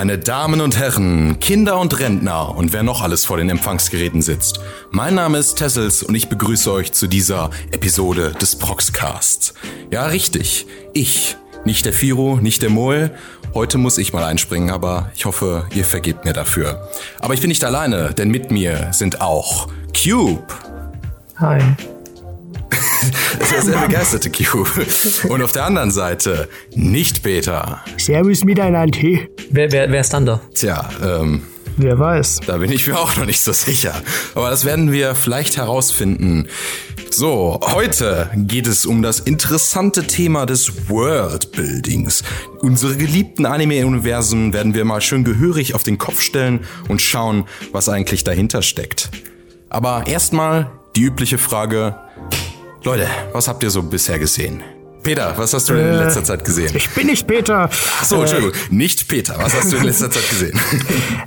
Meine Damen und Herren, Kinder und Rentner und wer noch alles vor den Empfangsgeräten sitzt. Mein Name ist Tessels und ich begrüße euch zu dieser Episode des Proxcasts. Ja, richtig. Ich. Nicht der Firo, nicht der Moel. Heute muss ich mal einspringen, aber ich hoffe, ihr vergebt mir dafür. Aber ich bin nicht alleine, denn mit mir sind auch Cube. Hi. Sehr, sehr begeisterte Q. Und auf der anderen Seite nicht Peter. Servus miteinander. Wer, wer, wer ist dann da? Tja, ähm, Wer weiß. da bin ich mir auch noch nicht so sicher. Aber das werden wir vielleicht herausfinden. So, heute geht es um das interessante Thema des Worldbuildings. Unsere geliebten Anime-Universen werden wir mal schön gehörig auf den Kopf stellen und schauen, was eigentlich dahinter steckt. Aber erstmal die übliche Frage, Leute, was habt ihr so bisher gesehen? Peter, was hast du denn in Äh, letzter Zeit gesehen? Ich bin nicht Peter. Ach so, Entschuldigung, nicht Peter. Was hast du in letzter Zeit gesehen?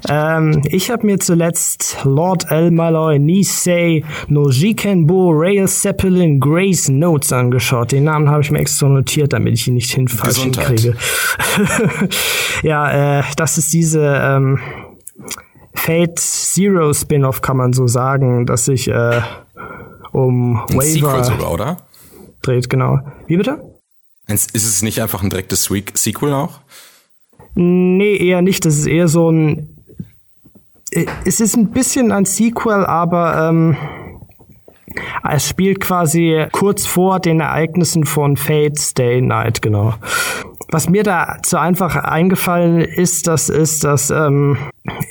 Ähm, ich habe mir zuletzt Lord El Malloy Nisei no Jikenbo Rail Zeppelin Grace Notes angeschaut. Den Namen habe ich mir extra notiert, damit ich ihn nicht hin falsch Gesundheit. hinkriege. ja, äh, das ist diese ähm, Fate Zero Spin-off, kann man so sagen, dass sich äh, um Ein Sequel Waver sogar, oder? dreht, genau. Wie bitte? Ist es nicht einfach ein direktes Sequel auch? Nee, eher nicht. Das ist eher so ein. äh, Es ist ein bisschen ein Sequel, aber ähm, es spielt quasi kurz vor den Ereignissen von Fate Stay Night, genau. Was mir da zu einfach eingefallen ist, das ist, dass ähm,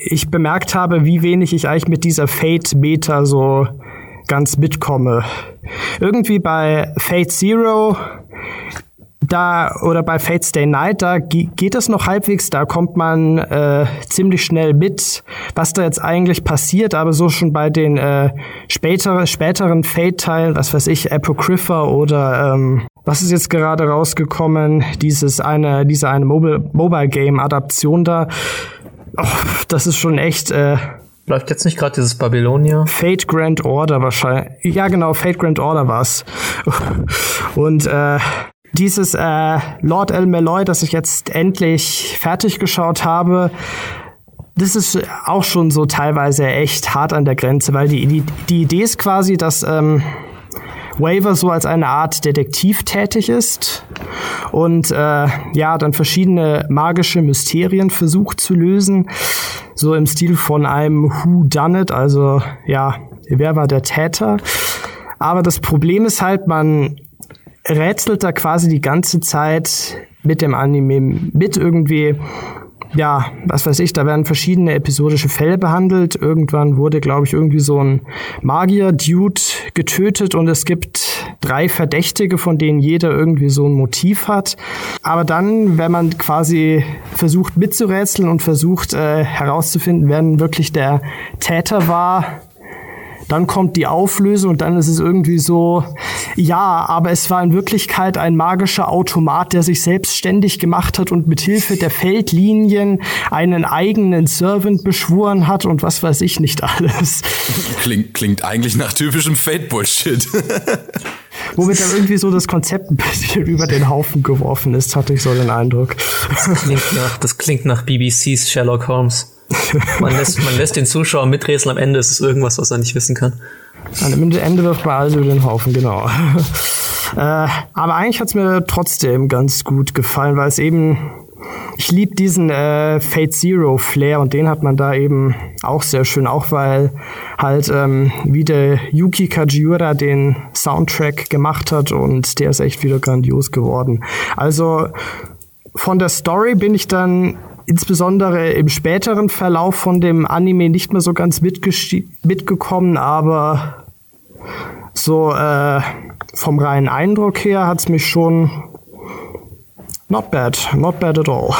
ich bemerkt habe, wie wenig ich eigentlich mit dieser Fate-Meta so ganz mitkomme. Irgendwie bei Fate Zero da oder bei Fate Stay Night, da ge- geht es noch halbwegs, da kommt man äh, ziemlich schnell mit, was da jetzt eigentlich passiert, aber so schon bei den äh, spätere, späteren Fate-Teilen, was weiß ich, Apocrypha oder ähm, was ist jetzt gerade rausgekommen, dieses eine, diese eine Mobile, Mobile Game Adaption da, oh, das ist schon echt äh, Läuft jetzt nicht gerade dieses Babylonia? Fate Grand Order wahrscheinlich. Ja, genau, Fate Grand Order war's. Und äh, dieses äh, Lord El Malloy, das ich jetzt endlich fertig geschaut habe, das ist auch schon so teilweise echt hart an der Grenze, weil die, die, die Idee ist quasi, dass ähm, Waver so als eine Art Detektiv tätig ist und äh, ja, dann verschiedene magische Mysterien versucht zu lösen, so im Stil von einem Who Done It, also ja, wer war der Täter? Aber das Problem ist halt, man rätselt da quasi die ganze Zeit mit dem Anime mit irgendwie ja, was weiß ich, da werden verschiedene episodische Fälle behandelt. Irgendwann wurde, glaube ich, irgendwie so ein Magier-Dude getötet und es gibt drei Verdächtige, von denen jeder irgendwie so ein Motiv hat. Aber dann, wenn man quasi versucht mitzurätseln und versucht äh, herauszufinden, wer denn wirklich der Täter war, dann kommt die Auflösung und dann ist es irgendwie so, ja, aber es war in Wirklichkeit ein magischer Automat, der sich selbstständig gemacht hat und mit Hilfe der Feldlinien einen eigenen Servant beschworen hat und was weiß ich nicht alles. Klingt, klingt eigentlich nach typischem Fate-Bullshit. Womit dann irgendwie so das Konzept ein bisschen über den Haufen geworfen ist, hatte ich so den Eindruck. Klingt nach, das klingt nach BBCs Sherlock Holmes. Man lässt, man lässt den Zuschauer miträtseln, am Ende ist es irgendwas, was er nicht wissen kann. Am Ende wirft man alles über den Haufen, genau. äh, aber eigentlich hat's mir trotzdem ganz gut gefallen, weil es eben, ich lieb diesen äh, Fate Zero Flair und den hat man da eben auch sehr schön, auch weil halt ähm, wie der Yuki Kajiura den Soundtrack gemacht hat und der ist echt wieder grandios geworden. Also von der Story bin ich dann insbesondere im späteren Verlauf von dem Anime nicht mehr so ganz mitgekommen, aber so äh, vom reinen Eindruck her hat's mich schon not bad, not bad at all.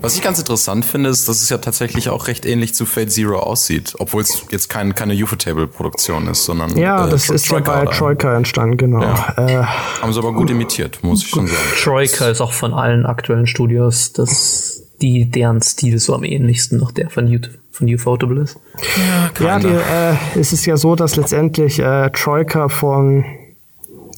Was ich ganz interessant finde, ist, dass es ja tatsächlich auch recht ähnlich zu Fate Zero aussieht, obwohl es jetzt kein, keine Ufotable-Produktion ist, sondern ja, äh, das Tro- ist ja bei? Troika entstanden, genau. Ja. Äh, Haben sie aber gut imitiert, muss ich schon sagen. Troika ist auch von allen aktuellen Studios das, die, deren Stil so am ähnlichsten noch der von, U- von Ufotable ist. Ja, die, äh, es ist ja so, dass letztendlich äh, Troika von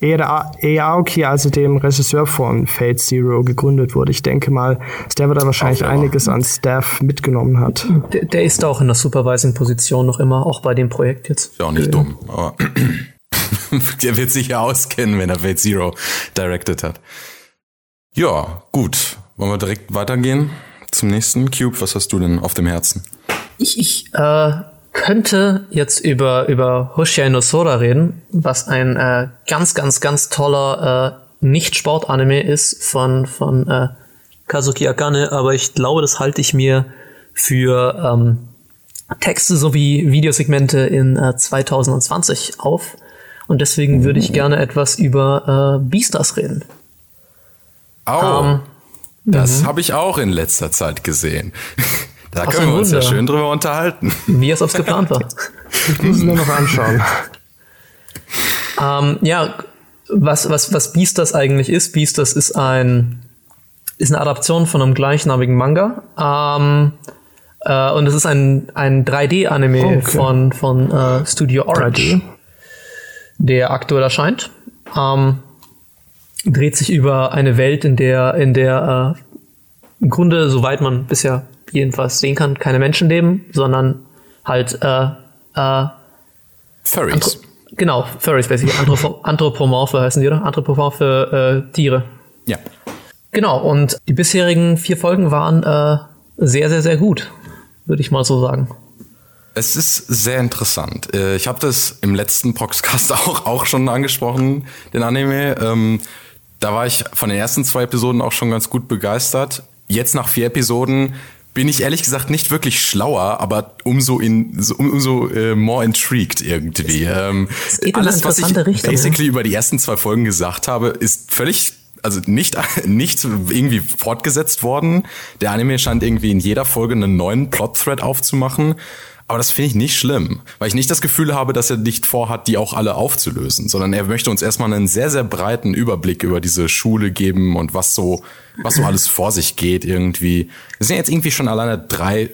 Aoki, also dem Regisseur von Fate Zero, gegründet wurde. Ich denke mal, dass der da wahrscheinlich auch, einiges an Staff mitgenommen hat. Der, der ist auch in der Supervising-Position noch immer, auch bei dem Projekt jetzt. Ist ja auch nicht dumm, aber der wird sich ja auskennen, wenn er Fate Zero directed hat. Ja, gut. Wollen wir direkt weitergehen zum nächsten Cube? Was hast du denn auf dem Herzen? Ich, ich äh, könnte jetzt über, über Hoshia no Sora reden, was ein äh, ganz, ganz, ganz toller äh, Nicht-Sport-Anime ist von, von äh, Kazuki Akane, aber ich glaube, das halte ich mir für ähm, Texte sowie Videosegmente in äh, 2020 auf. Und deswegen würde ich gerne etwas über äh, Beastars reden. Oh, ähm, das mhm. habe ich auch in letzter Zeit gesehen. Da Ach, können wir uns ja schön drüber unterhalten. Wie es aufs geplant war. ich muss es nur noch anschauen. ähm, ja, was, was, was Beastars eigentlich ist, Beastars ist ein ist eine Adaption von einem gleichnamigen Manga. Ähm, äh, und es ist ein, ein 3D-Anime okay. von, von äh, Studio Orange, 3D. der aktuell erscheint. Ähm, dreht sich über eine Welt, in der, in der äh, im Grunde, soweit man bisher jedenfalls sehen kann, keine Menschen leben, sondern halt äh, äh, Furries. Anthro genau, Furries, basically. Anthropo Anthropomorphe heißen die, oder? Anthropomorphe äh, Tiere. Ja. Genau, und die bisherigen vier Folgen waren äh, sehr, sehr, sehr gut, würde ich mal so sagen. Es ist sehr interessant. Äh, ich habe das im letzten Podcast auch, auch schon angesprochen, den Anime. Ähm, da war ich von den ersten zwei Episoden auch schon ganz gut begeistert. Jetzt nach vier Episoden bin ich ehrlich gesagt nicht wirklich schlauer, aber umso in so, umso äh, more intrigued irgendwie. Ähm, alles, was ich Richtung, basically ja. über die ersten zwei Folgen gesagt habe, ist völlig also nicht, nicht irgendwie fortgesetzt worden. Der Anime scheint irgendwie in jeder Folge einen neuen Plot-Thread aufzumachen. Aber das finde ich nicht schlimm, weil ich nicht das Gefühl habe, dass er nicht vorhat, die auch alle aufzulösen, sondern er möchte uns erstmal einen sehr, sehr breiten Überblick über diese Schule geben und was so, was so alles vor sich geht irgendwie. Es sind jetzt irgendwie schon alleine drei,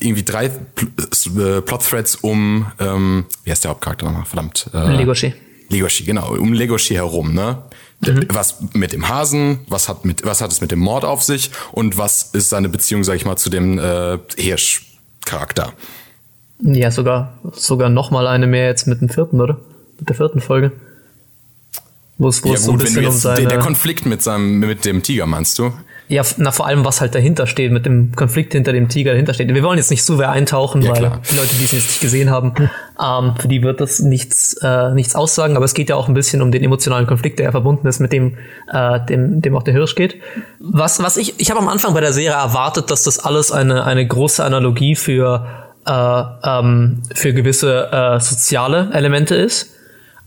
irgendwie drei äh, Plot-Threads um, ähm, wie heißt der Hauptcharakter nochmal? Verdammt. Äh, Legoshi. Legoshi, genau, um Legoshi herum, ne? Mhm. Was mit dem Hasen, was hat mit, was hat es mit dem Mord auf sich und was ist seine Beziehung, sag ich mal, zu dem äh, Hirsch-Charakter? Ja, sogar, sogar noch mal eine mehr jetzt mit dem vierten, oder? Mit der vierten Folge. Wo es, wo ja, es so ein bisschen um seine... Der, der Konflikt mit seinem, mit dem Tiger, meinst du? Ja, na vor allem, was halt dahinter steht, mit dem Konflikt hinter dem Tiger dahinter steht. Wir wollen jetzt nicht so sehr eintauchen, ja, weil klar. die Leute, die es jetzt nicht gesehen haben, ähm, für die wird das nichts, äh, nichts aussagen, aber es geht ja auch ein bisschen um den emotionalen Konflikt, der ja verbunden ist mit dem, äh, dem, dem auch der Hirsch geht. Was, was ich, ich habe am Anfang bei der Serie erwartet, dass das alles eine, eine große Analogie für äh, ähm, für gewisse äh, soziale Elemente ist.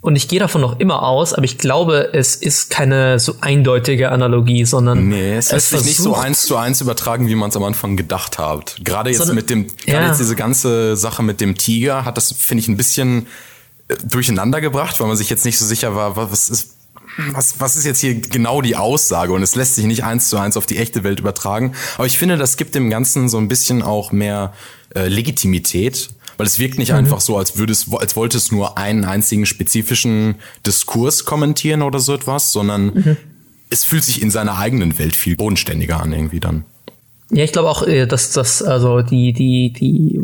Und ich gehe davon noch immer aus, aber ich glaube, es ist keine so eindeutige Analogie, sondern. Nee, es lässt sich nicht so eins zu eins übertragen, wie man es am Anfang gedacht hat. Gerade jetzt mit dem, gerade ja. jetzt diese ganze Sache mit dem Tiger hat das, finde ich, ein bisschen äh, durcheinander gebracht, weil man sich jetzt nicht so sicher war, was ist, was, was ist jetzt hier genau die Aussage? Und es lässt sich nicht eins zu eins auf die echte Welt übertragen. Aber ich finde, das gibt dem Ganzen so ein bisschen auch mehr äh, Legitimität, weil es wirkt nicht mhm. einfach so, als würde es, als wollte es nur einen einzigen spezifischen Diskurs kommentieren oder so etwas, sondern mhm. es fühlt sich in seiner eigenen Welt viel bodenständiger an irgendwie dann. Ja, ich glaube auch, äh, dass das also die die die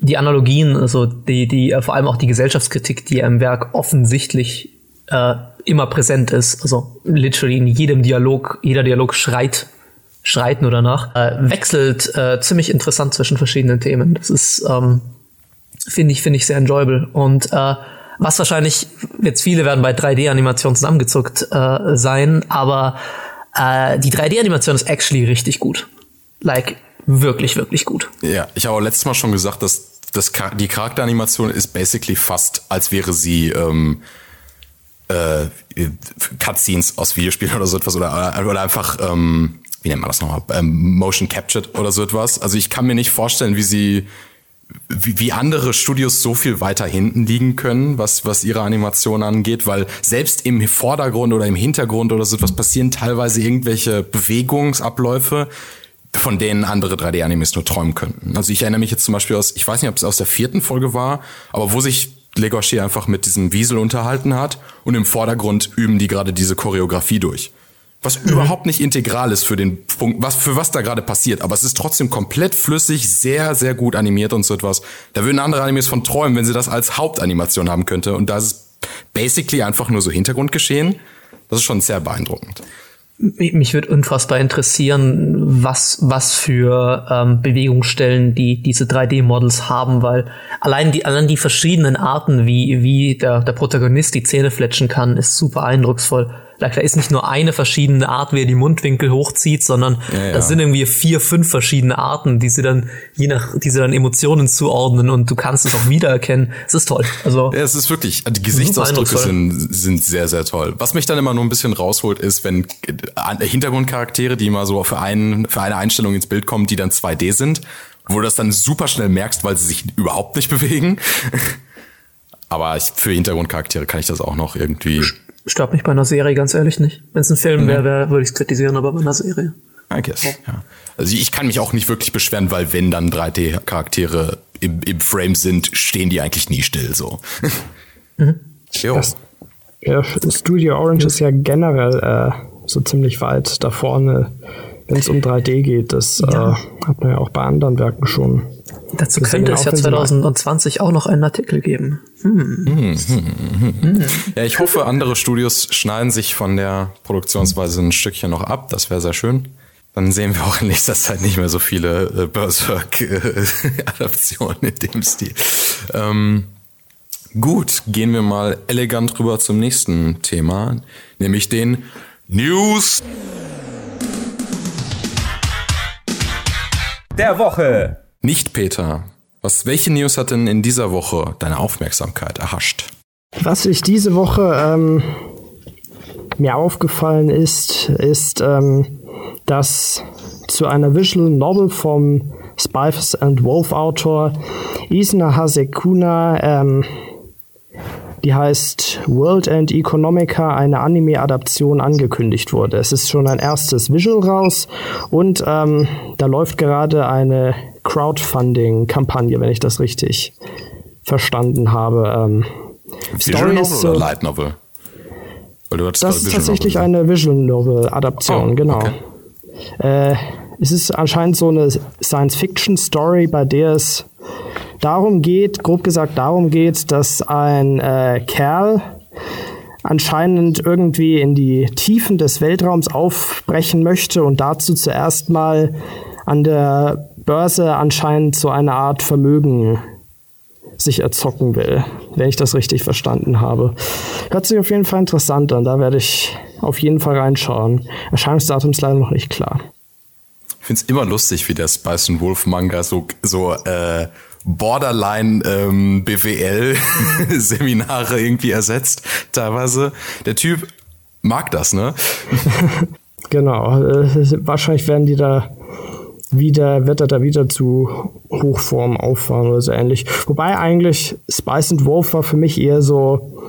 die Analogien, also die die vor allem auch die Gesellschaftskritik, die im Werk offensichtlich äh, immer präsent ist, also literally in jedem Dialog, jeder Dialog schreit schreit nur danach, äh, wechselt äh, ziemlich interessant zwischen verschiedenen Themen. Das ist, ähm, finde ich, finde ich sehr enjoyable. Und äh, was wahrscheinlich, jetzt viele werden bei 3D-Animation zusammengezuckt äh, sein, aber äh, die 3D-Animation ist actually richtig gut. Like, wirklich, wirklich gut. Ja, ich habe letztes Mal schon gesagt, dass das, die Charakteranimation ist basically fast, als wäre sie ähm, äh, Cutscenes aus Videospielen oder so etwas oder, oder einfach ähm, wie nennt man das nochmal, ähm, Motion Captured oder so etwas. Also ich kann mir nicht vorstellen, wie sie, wie, wie andere Studios so viel weiter hinten liegen können, was, was ihre Animation angeht, weil selbst im Vordergrund oder im Hintergrund oder so etwas passieren teilweise irgendwelche Bewegungsabläufe, von denen andere 3D-Animes nur träumen könnten. Also ich erinnere mich jetzt zum Beispiel aus, ich weiß nicht, ob es aus der vierten Folge war, aber wo sich Legoshi einfach mit diesem Wiesel unterhalten hat und im Vordergrund üben die gerade diese Choreografie durch. Was mhm. überhaupt nicht integral ist für den Punkt, was, für was da gerade passiert. Aber es ist trotzdem komplett flüssig, sehr, sehr gut animiert und so etwas. Da würden andere Animes von träumen, wenn sie das als Hauptanimation haben könnte. Und da ist es basically einfach nur so Hintergrundgeschehen. Das ist schon sehr beeindruckend. Mich würde unfassbar interessieren, was, was für ähm, Bewegungsstellen die diese 3D-Models haben, weil allein die, allein die verschiedenen Arten, wie, wie der, der Protagonist die Zähne fletschen kann, ist super eindrucksvoll da ist nicht nur eine verschiedene Art, wie er die Mundwinkel hochzieht, sondern ja, ja. das sind irgendwie vier, fünf verschiedene Arten, die sie dann, je nach, die sie dann Emotionen zuordnen und du kannst es auch wiedererkennen. Es ist toll. Also. Ja, es ist wirklich, die Gesichtsausdrücke sind, sind sehr, sehr toll. Was mich dann immer nur ein bisschen rausholt, ist, wenn äh, Hintergrundcharaktere, die immer so für einen, für eine Einstellung ins Bild kommen, die dann 2D sind, wo du das dann super schnell merkst, weil sie sich überhaupt nicht bewegen. Aber ich, für Hintergrundcharaktere kann ich das auch noch irgendwie Stört mich bei einer Serie ganz ehrlich nicht. Wenn es ein Film mhm. wäre, wär, würde ich es kritisieren, aber bei einer Serie. I guess, ja. Also ich kann mich auch nicht wirklich beschweren, weil wenn dann 3D-Charaktere im, im Frame sind, stehen die eigentlich nie still so. Mhm. Jo. Das, ja, Studio Orange ist ja generell äh, so ziemlich weit da vorne, wenn es um 3D geht. Das ja. äh, hat man ja auch bei anderen Werken schon Dazu könnte es ja 2020 auch noch einen Artikel geben. Hm. Hm, hm, hm. Ja, ich hoffe, andere Studios schneiden sich von der Produktionsweise ein Stückchen noch ab. Das wäre sehr schön. Dann sehen wir auch in nächster Zeit nicht mehr so viele äh, Berserk-Adaptionen in dem Stil. Ähm, gut, gehen wir mal elegant rüber zum nächsten Thema, nämlich den News der Woche. Nicht Peter. Was, welche News hat denn in dieser Woche deine Aufmerksamkeit erhascht? Was ich diese Woche ähm, mir aufgefallen ist, ist, ähm, dass zu einer Visual Novel vom Spice and Wolf Autor Isna Hasekuna ähm, die heißt World and Economica, eine Anime-Adaption angekündigt wurde. Es ist schon ein erstes Visual raus und ähm, da läuft gerade eine Crowdfunding-Kampagne, wenn ich das richtig verstanden habe. Ähm, Visual Novel so, oder Light Novel? das ist tatsächlich Novel. eine Visual Novel-Adaption, oh, genau. Okay. Äh, es ist anscheinend so eine Science-Fiction-Story, bei der es darum geht, grob gesagt darum geht, dass ein äh, Kerl anscheinend irgendwie in die Tiefen des Weltraums aufbrechen möchte und dazu zuerst mal an der Börse anscheinend so eine Art Vermögen sich erzocken will, wenn ich das richtig verstanden habe. Hört sich auf jeden Fall interessant an, da werde ich auf jeden Fall reinschauen. Erscheinungsdatum ist leider noch nicht klar. Finde es immer lustig, wie der Spice and Wolf Manga so, so äh, Borderline ähm, BWL Seminare irgendwie ersetzt, teilweise. Der Typ mag das, ne? genau. Wahrscheinlich werden die da wieder, wird er da wieder zu Hochform auffahren oder so ähnlich. Wobei eigentlich Spice and Wolf war für mich eher so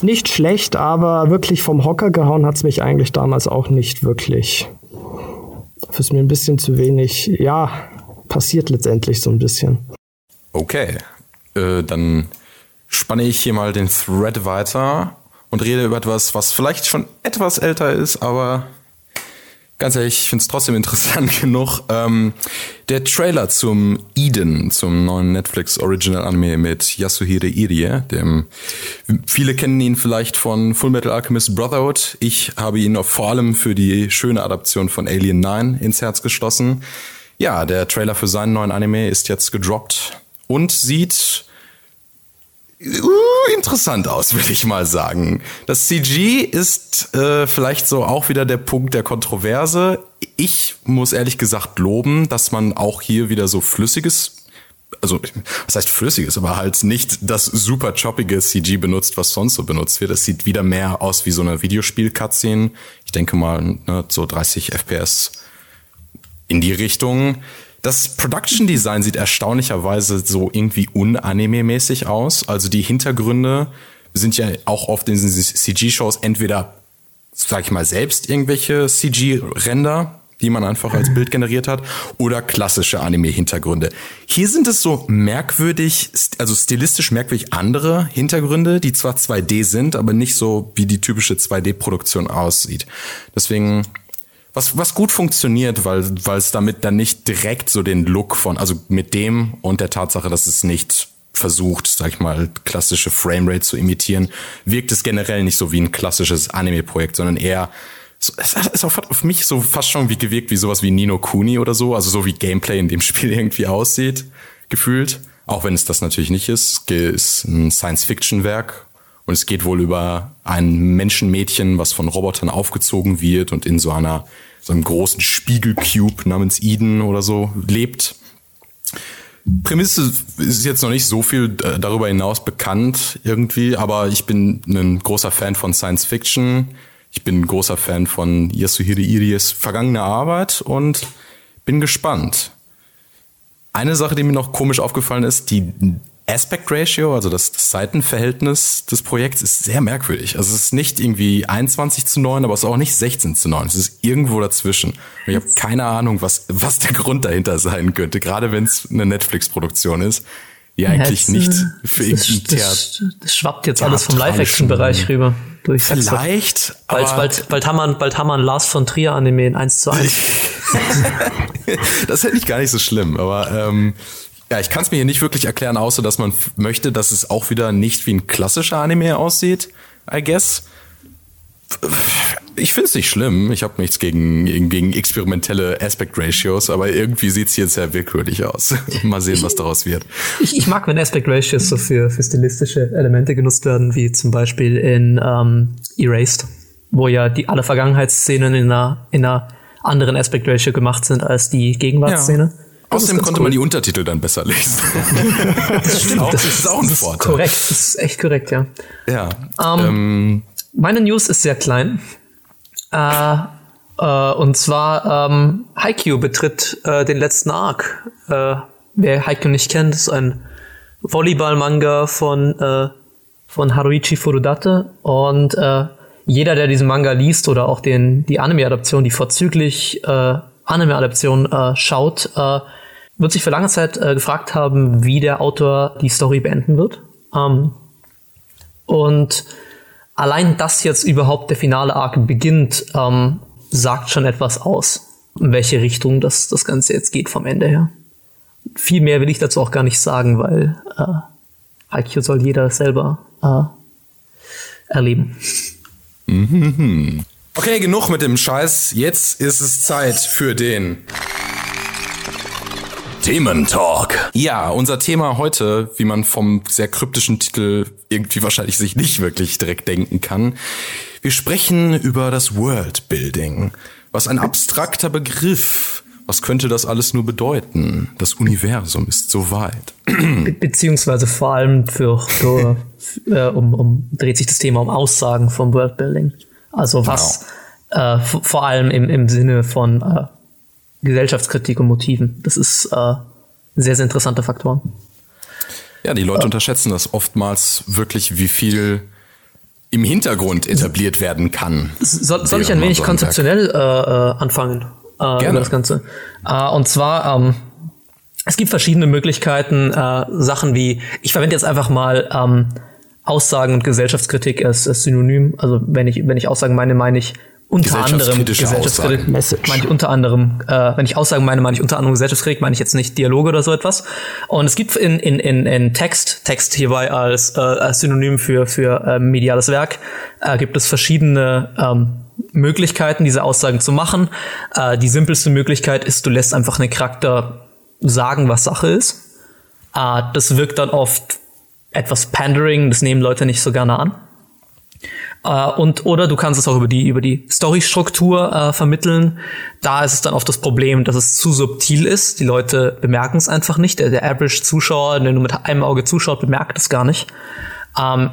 nicht schlecht, aber wirklich vom Hocker gehauen hat es mich eigentlich damals auch nicht wirklich. Ist mir ein bisschen zu wenig, ja, passiert letztendlich so ein bisschen. Okay, äh, dann spanne ich hier mal den Thread weiter und rede über etwas, was vielleicht schon etwas älter ist, aber ganz ehrlich, ich finde es trotzdem interessant genug. Ähm, der Trailer zum Eden, zum neuen Netflix Original Anime mit Yasuhiro Irie, dem viele kennen ihn vielleicht von Full Metal Alchemist Brotherhood. Ich habe ihn vor allem für die schöne Adaption von Alien 9 ins Herz geschlossen. Ja, der Trailer für seinen neuen Anime ist jetzt gedroppt und sieht uh, interessant aus, will ich mal sagen. Das CG ist äh, vielleicht so auch wieder der Punkt der Kontroverse. Ich muss ehrlich gesagt loben, dass man auch hier wieder so flüssiges also was heißt flüssiges, aber halt nicht das super choppige CG benutzt, was sonst so benutzt wird. Es sieht wieder mehr aus wie so eine Videospiel-Cutscene. Ich denke mal ne, so 30 FPS in die Richtung. Das Production Design sieht erstaunlicherweise so irgendwie unanime-mäßig aus. Also die Hintergründe sind ja auch oft in diesen CG-Shows entweder, sag ich mal, selbst irgendwelche CG-Render, die man einfach als Bild generiert hat, oder klassische Anime-Hintergründe. Hier sind es so merkwürdig, also stilistisch merkwürdig andere Hintergründe, die zwar 2D sind, aber nicht so wie die typische 2D-Produktion aussieht. Deswegen was, was gut funktioniert, weil, weil es damit dann nicht direkt so den Look von, also mit dem und der Tatsache, dass es nicht versucht, sag ich mal, klassische Framerate zu imitieren, wirkt es generell nicht so wie ein klassisches Anime-Projekt, sondern eher so, es ist auch auf mich so fast schon wie gewirkt wie sowas wie Nino Kuni oder so, also so wie Gameplay in dem Spiel irgendwie aussieht, gefühlt. Auch wenn es das natürlich nicht ist, es ist ein Science-Fiction-Werk und es geht wohl über ein Menschenmädchen, was von Robotern aufgezogen wird und in so einer so einem großen Spiegelcube namens Eden oder so lebt. Prämisse ist jetzt noch nicht so viel äh, darüber hinaus bekannt irgendwie, aber ich bin ein großer Fan von Science Fiction. Ich bin ein großer Fan von Yasuhiro Iries vergangene Arbeit und bin gespannt. Eine Sache, die mir noch komisch aufgefallen ist, die Aspect Ratio, also das, das Seitenverhältnis des Projekts, ist sehr merkwürdig. Also es ist nicht irgendwie 21 zu 9, aber es ist auch nicht 16 zu 9. Es ist irgendwo dazwischen. Und ich habe keine Ahnung, was, was der Grund dahinter sein könnte, gerade wenn es eine Netflix-Produktion ist, die eigentlich ja, nicht für irgendein das, das schwappt jetzt alles vom Live-Action-Bereich rüber. Durch Vielleicht. Bald, bald, bald, haben wir, bald haben wir ein Lars von Trier Anime in 1 zu 1. das hätte ich gar nicht so schlimm, aber ähm, ja, ich kann es mir hier nicht wirklich erklären, außer dass man möchte, dass es auch wieder nicht wie ein klassischer Anime aussieht, I guess. Ich finde es nicht schlimm. Ich habe nichts gegen, gegen experimentelle Aspect Ratios, aber irgendwie sieht es hier sehr willkürlich aus. Mal sehen, was daraus wird. Ich, ich mag, wenn Aspect Ratios so für, für stilistische Elemente genutzt werden, wie zum Beispiel in ähm, Erased, wo ja die alle Vergangenheitsszenen in einer, in einer anderen Aspect Ratio gemacht sind als die Gegenwartsszene. Ja. Außerdem konnte cool. man die Untertitel dann besser lesen. das stimmt, das, ist, das ist auch ein das Vorteil. Ist korrekt, das ist echt korrekt, ja. Ja. Um, ähm, ähm, meine News ist sehr klein. Äh, äh, und zwar ähm, Haikyuu betritt äh, den letzten Arc. Äh, wer Haikyuu nicht kennt, ist ein Volleyball-Manga von, äh, von Haruichi Furudate und äh, jeder, der diesen Manga liest oder auch den, die Anime-Adaption, die vorzüglich Anime-Adaption schaut, äh, wird sich für lange Zeit äh, gefragt haben, wie der Autor die Story beenden wird. Ähm, und allein, dass jetzt überhaupt der finale Arc beginnt, ähm, sagt schon etwas aus, in welche Richtung das, das Ganze jetzt geht vom Ende her. Viel mehr will ich dazu auch gar nicht sagen, weil äh, soll jeder selber äh, erleben. Okay, genug mit dem Scheiß. Jetzt ist es Zeit für den Thementalk. Ja, unser Thema heute, wie man vom sehr kryptischen Titel irgendwie wahrscheinlich sich nicht wirklich direkt denken kann. Wir sprechen über das Worldbuilding. Was ein abstrakter Begriff. Was könnte das alles nur bedeuten? Das Universum ist so weit. Be beziehungsweise vor allem für, für äh, um, um dreht sich das Thema um Aussagen vom Worldbuilding. Also was genau. äh, vor allem im, im Sinne von äh, Gesellschaftskritik und Motiven. Das ist äh, sehr, sehr interessante Faktoren. Ja, die Leute äh, unterschätzen das oftmals wirklich, wie viel im Hintergrund etabliert werden kann. Soll, soll ich ein wenig konzeptionell äh, äh, anfangen? Äh, Gerne. das Ganze. Äh, und zwar, ähm, es gibt verschiedene Möglichkeiten, äh, Sachen wie, ich verwende jetzt einfach mal ähm, Aussagen und Gesellschaftskritik als, als Synonym. Also wenn ich, wenn ich Aussagen meine, meine ich unter anderem Gesellschaftskritik, meine ich unter anderem, äh, wenn ich Aussagen meine, meine ich unter anderem Gesellschaftskritik, meine ich jetzt nicht Dialoge oder so etwas. Und es gibt in, in, in, in Text, Text hierbei als, äh, als Synonym für, für äh, mediales Werk, äh, gibt es verschiedene ähm, Möglichkeiten, diese Aussagen zu machen. Äh, die simpelste Möglichkeit ist, du lässt einfach einen Charakter sagen, was Sache ist. Äh, das wirkt dann oft etwas Pandering, das nehmen Leute nicht so gerne an. Uh, und oder du kannst es auch über die über die Storystruktur uh, vermitteln. Da ist es dann oft das Problem, dass es zu subtil ist. Die Leute bemerken es einfach nicht. Der, der Average-Zuschauer, der nur mit einem Auge zuschaut, bemerkt es gar nicht. Ähm,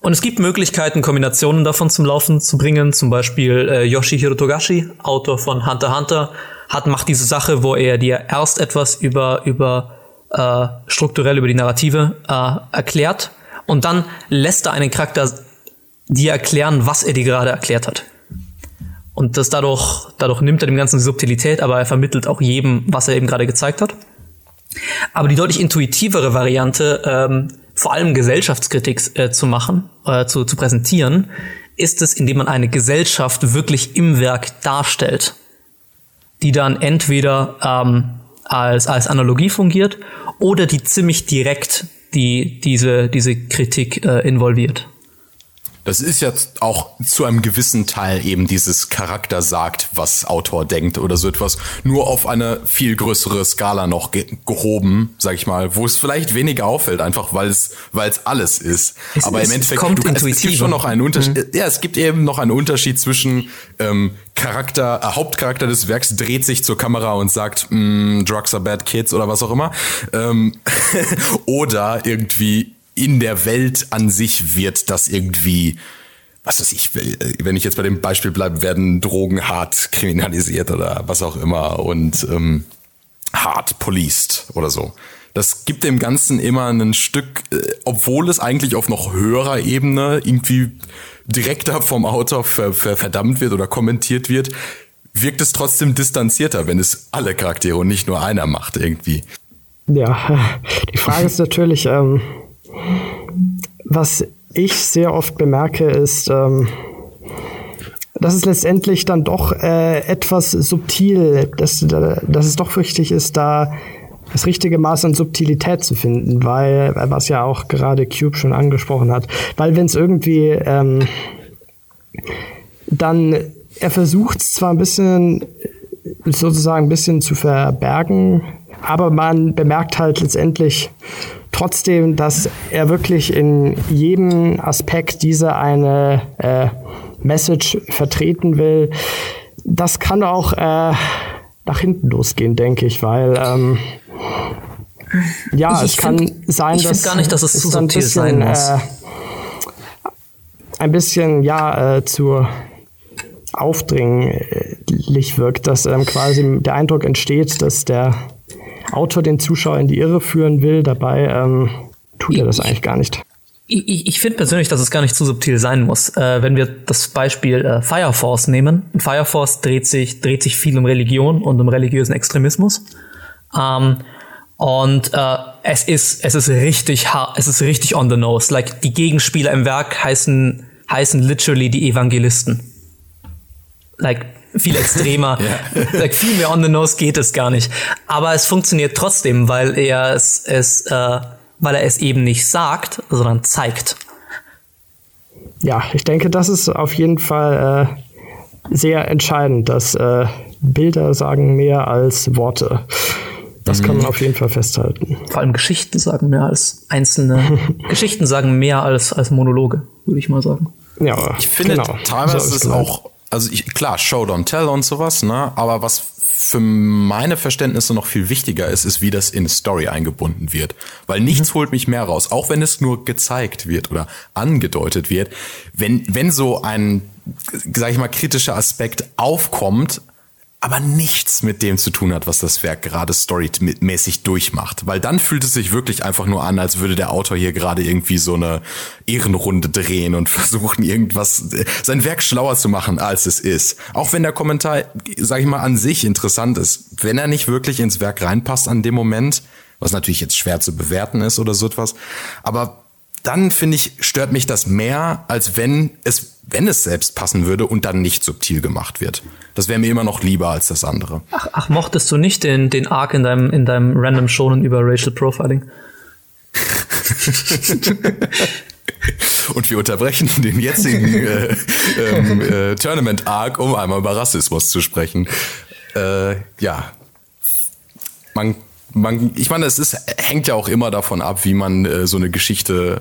und es gibt Möglichkeiten, Kombinationen davon zum Laufen zu bringen. Zum Beispiel äh, Yoshihiro Togashi, Autor von Hunter x Hunter, hat macht diese Sache, wo er dir erst etwas über über äh, strukturell über die Narrative äh, erklärt und dann lässt er einen Charakter dir erklären, was er dir gerade erklärt hat. Und das dadurch, dadurch nimmt er dem Ganzen Subtilität, aber er vermittelt auch jedem, was er eben gerade gezeigt hat. Aber die deutlich intuitivere Variante, ähm, vor allem Gesellschaftskritik äh, zu machen, äh, zu, zu präsentieren, ist es, indem man eine Gesellschaft wirklich im Werk darstellt, die dann entweder ähm, als, als Analogie fungiert oder die ziemlich direkt die, diese, diese Kritik äh, involviert. Das ist jetzt auch zu einem gewissen Teil eben dieses Charakter sagt, was Autor denkt oder so etwas, nur auf eine viel größere Skala noch ge gehoben, sag ich mal, wo es vielleicht weniger auffällt, einfach weil es weil es alles ist. Es, Aber im Endeffekt kommt du, es, es gibt schon noch einen Unterschied. Mhm. Ja, es gibt eben noch einen Unterschied zwischen ähm, Charakter, äh, Hauptcharakter des Werks dreht sich zur Kamera und sagt, mm, Drugs are bad kids oder was auch immer, ähm, oder irgendwie in der Welt an sich wird das irgendwie, was weiß ich, wenn ich jetzt bei dem Beispiel bleibe, werden Drogen hart kriminalisiert oder was auch immer und ähm, hart policed oder so. Das gibt dem Ganzen immer ein Stück, äh, obwohl es eigentlich auf noch höherer Ebene irgendwie direkter vom Autor ver, ver, verdammt wird oder kommentiert wird, wirkt es trotzdem distanzierter, wenn es alle Charaktere und nicht nur einer macht irgendwie. Ja, die Frage ist natürlich, ähm, was ich sehr oft bemerke, ist, ähm, dass es letztendlich dann doch äh, etwas subtil, dass, dass es doch wichtig ist, da das richtige Maß an Subtilität zu finden, weil, was ja auch gerade Cube schon angesprochen hat, weil wenn es irgendwie ähm, dann, er versucht es zwar ein bisschen, sozusagen ein bisschen zu verbergen, aber man bemerkt halt letztendlich trotzdem, dass er wirklich in jedem Aspekt diese eine äh, Message vertreten will. Das kann auch äh, nach hinten losgehen, denke ich, weil ähm, ja, ich es kann find, sein, ich dass gar nicht, dass es zu subtil bisschen, sein muss. Äh, ein bisschen ja äh, zu aufdringlich wirkt, dass ähm, quasi der Eindruck entsteht, dass der Autor den Zuschauer in die Irre führen will. Dabei ähm, tut er das ich, eigentlich gar nicht. Ich, ich finde persönlich, dass es gar nicht zu subtil sein muss. Äh, wenn wir das Beispiel äh, Fire Force nehmen. Fire Force dreht sich, dreht sich viel um Religion und um religiösen Extremismus. Ähm, und äh, es ist es ist richtig hart, es ist richtig on the nose. Like die Gegenspieler im Werk heißen heißen literally die Evangelisten. Like viel extremer. ja. like, viel mehr on the nose geht es gar nicht. Aber es funktioniert trotzdem, weil er es, es äh, weil er es eben nicht sagt, sondern zeigt. Ja, ich denke, das ist auf jeden Fall äh, sehr entscheidend, dass äh, Bilder sagen mehr als Worte. Das mhm. kann man auf jeden Fall festhalten. Vor allem Geschichten sagen mehr als einzelne. Geschichten sagen mehr als, als Monologe, würde ich mal sagen. Ja, ich finde genau. teilweise so ist es auch also ich, klar, Show, don't tell und sowas, ne? Aber was für meine Verständnisse noch viel wichtiger ist, ist, wie das in Story eingebunden wird. Weil nichts mhm. holt mich mehr raus, auch wenn es nur gezeigt wird oder angedeutet wird. Wenn, wenn so ein, sag ich mal, kritischer Aspekt aufkommt, aber nichts mit dem zu tun hat, was das Werk gerade storymäßig durchmacht. Weil dann fühlt es sich wirklich einfach nur an, als würde der Autor hier gerade irgendwie so eine Ehrenrunde drehen und versuchen, irgendwas, sein Werk schlauer zu machen, als es ist. Auch wenn der Kommentar, sag ich mal, an sich interessant ist. Wenn er nicht wirklich ins Werk reinpasst an dem Moment, was natürlich jetzt schwer zu bewerten ist oder so etwas, aber dann finde ich, stört mich das mehr, als wenn es, wenn es selbst passen würde und dann nicht subtil gemacht wird. Das wäre mir immer noch lieber als das andere. Ach, ach, mochtest du nicht den, den Arc in deinem, in deinem Random Shonen über Racial Profiling? Und wir unterbrechen den jetzigen äh, ähm, äh, Tournament Arc, um einmal über Rassismus zu sprechen. Äh, ja, man, man, ich meine, es ist, hängt ja auch immer davon ab, wie man äh, so eine Geschichte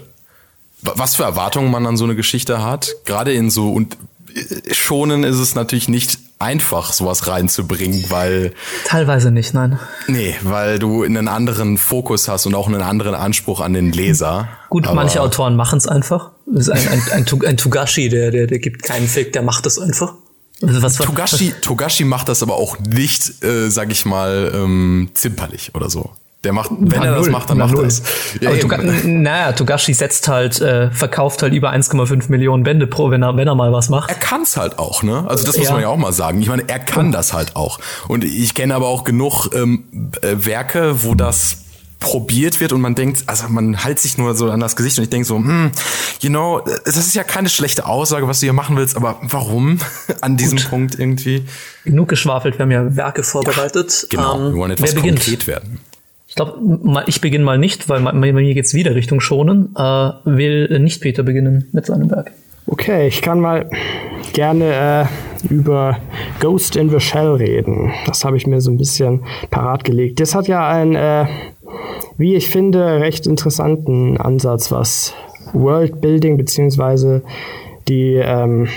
was für Erwartungen man an so eine Geschichte hat. Gerade in so und äh, schonen ist es natürlich nicht einfach, sowas reinzubringen, weil. Teilweise nicht, nein. Nee, weil du einen anderen Fokus hast und auch einen anderen Anspruch an den Leser. Gut, Aber manche Autoren machen es einfach. Das ist ein, ein, ein, ein Tugashi, der, der, der gibt keinen Fick, der macht es einfach. Was, Togashi, Togashi macht das aber auch nicht, äh, sag ich mal, ähm, zimperlich oder so. Der macht, wenn na, er das macht, dann macht er es. Ja, Toga naja, Togashi setzt halt, äh, verkauft halt über 1,5 Millionen Bände pro, wenn er, wenn er mal was macht. Er kann's halt auch, ne? Also das muss ja. man ja auch mal sagen. Ich meine, er kann das halt auch. Und ich kenne aber auch genug ähm, äh, Werke, wo das probiert wird und man denkt, also man hält sich nur so an das Gesicht und ich denke so, hm, you know, das ist ja keine schlechte Aussage, was du hier machen willst, aber warum an diesem Gut. Punkt irgendwie? Genug geschwafelt, wir haben ja Werke vorbereitet. Ja, genau, ähm, wir wollen etwas konkret werden. Ich glaube, ich beginne mal nicht, weil bei mir geht's wieder Richtung Schonen. Äh, will nicht Peter beginnen mit seinem Werk. Okay, ich kann mal gerne äh, über Ghost in the Shell reden. Das habe ich mir so ein bisschen parat gelegt. Das hat ja ein äh, wie ich finde, recht interessanten Ansatz, was Worldbuilding beziehungsweise die ähm,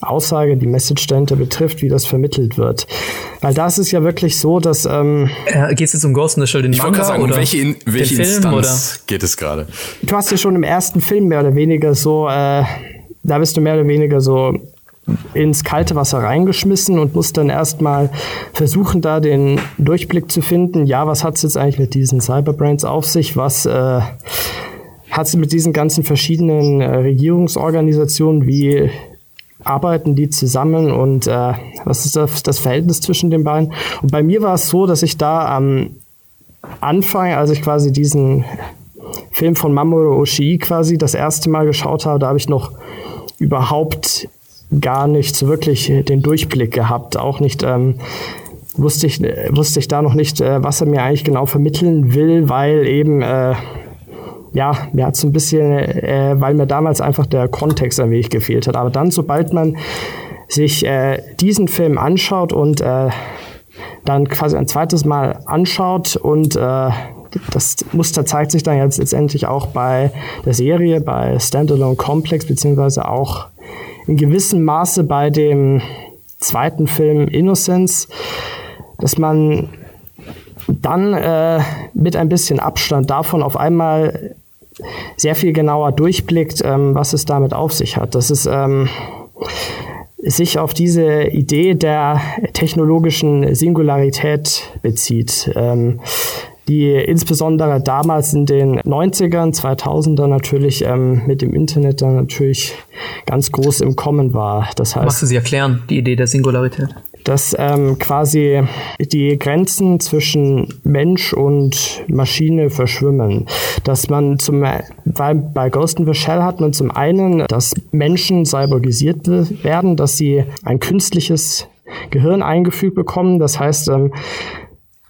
Aussage, die Message dahinter betrifft, wie das vermittelt wird. Weil das ist ja wirklich so, dass. Ähm, äh, geht es jetzt um Ghost in the Shell, den ich Manga sagen, oder welche, in, welche den Film, oder? geht es gerade? Du hast ja schon im ersten Film mehr oder weniger so, äh, da bist du mehr oder weniger so ins kalte Wasser reingeschmissen und muss dann erstmal versuchen, da den Durchblick zu finden. Ja, was hat es jetzt eigentlich mit diesen Cyberbrains auf sich? Was äh, hat es mit diesen ganzen verschiedenen äh, Regierungsorganisationen? Wie arbeiten die zusammen und äh, was ist das, das Verhältnis zwischen den beiden? Und bei mir war es so, dass ich da am Anfang, als ich quasi diesen Film von Mamoru Oshii quasi das erste Mal geschaut habe, da habe ich noch überhaupt gar nicht wirklich den Durchblick gehabt, auch nicht ähm, wusste ich wusste ich da noch nicht, äh, was er mir eigentlich genau vermitteln will, weil eben äh, ja, mir hat so ein bisschen, äh, weil mir damals einfach der Kontext ein wenig gefehlt hat. Aber dann, sobald man sich äh, diesen Film anschaut und äh, dann quasi ein zweites Mal anschaut und äh, das Muster zeigt sich dann jetzt letztendlich auch bei der Serie, bei Standalone Complex, beziehungsweise auch in gewissem Maße bei dem zweiten Film Innocence, dass man dann äh, mit ein bisschen Abstand davon auf einmal sehr viel genauer durchblickt, ähm, was es damit auf sich hat. Das ist ähm, sich auf diese Idee der technologischen Singularität bezieht. Ähm, die insbesondere damals in den 90ern, 2000er natürlich ähm, mit dem Internet dann natürlich ganz groß im Kommen war. Das heißt, Magst du sie erklären, die Idee der Singularität? Dass ähm, quasi die Grenzen zwischen Mensch und Maschine verschwimmen. Dass man zum, bei, bei Ghost in the Shell hat man zum einen, dass Menschen cyborgisiert werden, dass sie ein künstliches Gehirn eingefügt bekommen. Das heißt, ähm,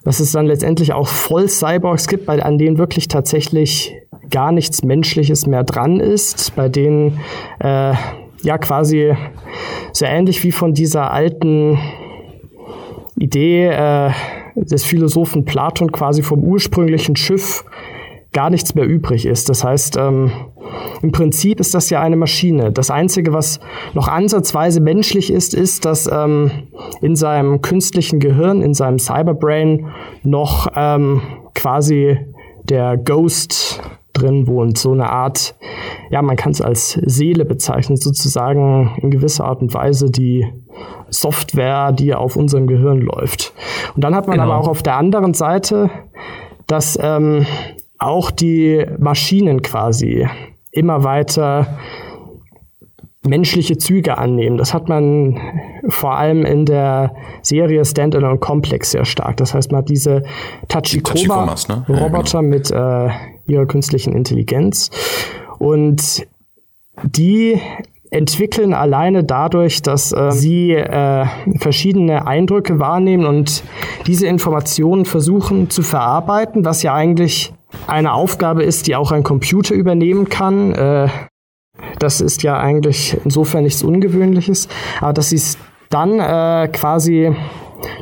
dass es dann letztendlich auch voll Cyborgs gibt, bei, an denen wirklich tatsächlich gar nichts Menschliches mehr dran ist, bei denen äh, ja quasi so ähnlich wie von dieser alten Idee äh, des Philosophen Platon quasi vom ursprünglichen Schiff gar nichts mehr übrig ist. Das heißt, ähm, im Prinzip ist das ja eine Maschine. Das Einzige, was noch ansatzweise menschlich ist, ist, dass ähm, in seinem künstlichen Gehirn, in seinem Cyberbrain noch ähm, quasi der Ghost drin wohnt. So eine Art, ja, man kann es als Seele bezeichnen, sozusagen in gewisser Art und Weise die Software, die auf unserem Gehirn läuft. Und dann hat man genau. aber auch auf der anderen Seite, dass ähm, auch die Maschinen quasi immer weiter menschliche Züge annehmen. Das hat man vor allem in der Serie Standalone Complex sehr stark. Das heißt, man hat diese Tachikoma-Roboter ne? ja, genau. mit äh, ihrer künstlichen Intelligenz und die entwickeln alleine dadurch, dass äh, sie äh, verschiedene Eindrücke wahrnehmen und diese Informationen versuchen zu verarbeiten, was ja eigentlich eine Aufgabe ist, die auch ein Computer übernehmen kann. Äh, das ist ja eigentlich insofern nichts Ungewöhnliches, aber dass sie es dann äh, quasi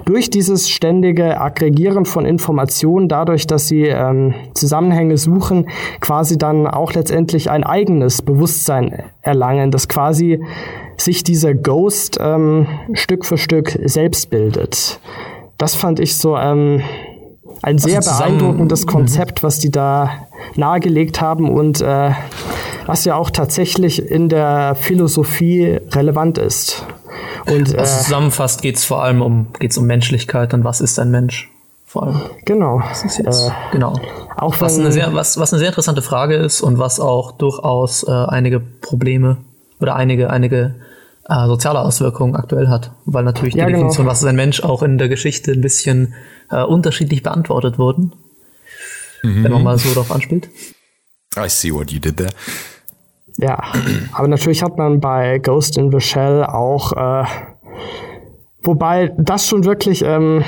durch dieses ständige Aggregieren von Informationen, dadurch, dass sie ähm, Zusammenhänge suchen, quasi dann auch letztendlich ein eigenes Bewusstsein erlangen, das quasi sich dieser Ghost ähm, Stück für Stück selbst bildet. Das fand ich so ähm, ein sehr also beeindruckendes mhm. Konzept, was die da nahegelegt haben und äh, was ja auch tatsächlich in der Philosophie relevant ist. Und, äh, also zusammenfasst geht es vor allem um, geht's um Menschlichkeit und was ist ein Mensch? vor allem. Genau. Das ist jetzt, äh, genau. Auch was, eine sehr, was, was eine sehr interessante Frage ist und was auch durchaus äh, einige Probleme oder einige, einige äh, soziale Auswirkungen aktuell hat, weil natürlich Ja, die genau. Definition, was ist ein Mensch, auch in der Geschichte ein bisschen äh, unterschiedlich beantwortet wurden. Wenn man mal so darauf anspielt. I see what you did there. Ja, aber natürlich hat man bei Ghost in the Shell auch, äh, wobei das schon wirklich, ähm,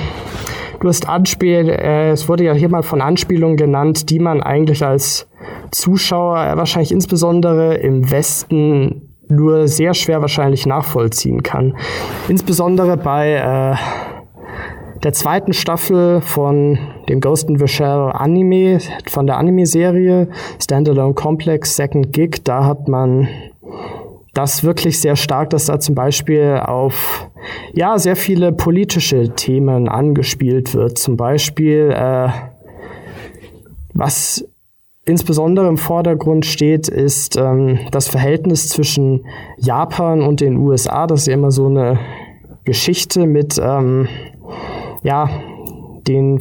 du hast Anspiel, äh, es wurde ja hier mal von Anspielungen genannt, die man eigentlich als Zuschauer äh, wahrscheinlich insbesondere im Westen nur sehr schwer wahrscheinlich nachvollziehen kann. Insbesondere bei äh, der zweiten Staffel von dem Ghost in the Shell Anime, von der Anime-Serie Standalone Complex Second Gig, da hat man das wirklich sehr stark, dass da zum Beispiel auf ja sehr viele politische Themen angespielt wird. Zum Beispiel, äh, was insbesondere im Vordergrund steht, ist ähm, das Verhältnis zwischen Japan und den USA. Das ist ja immer so eine Geschichte mit ähm, ja, den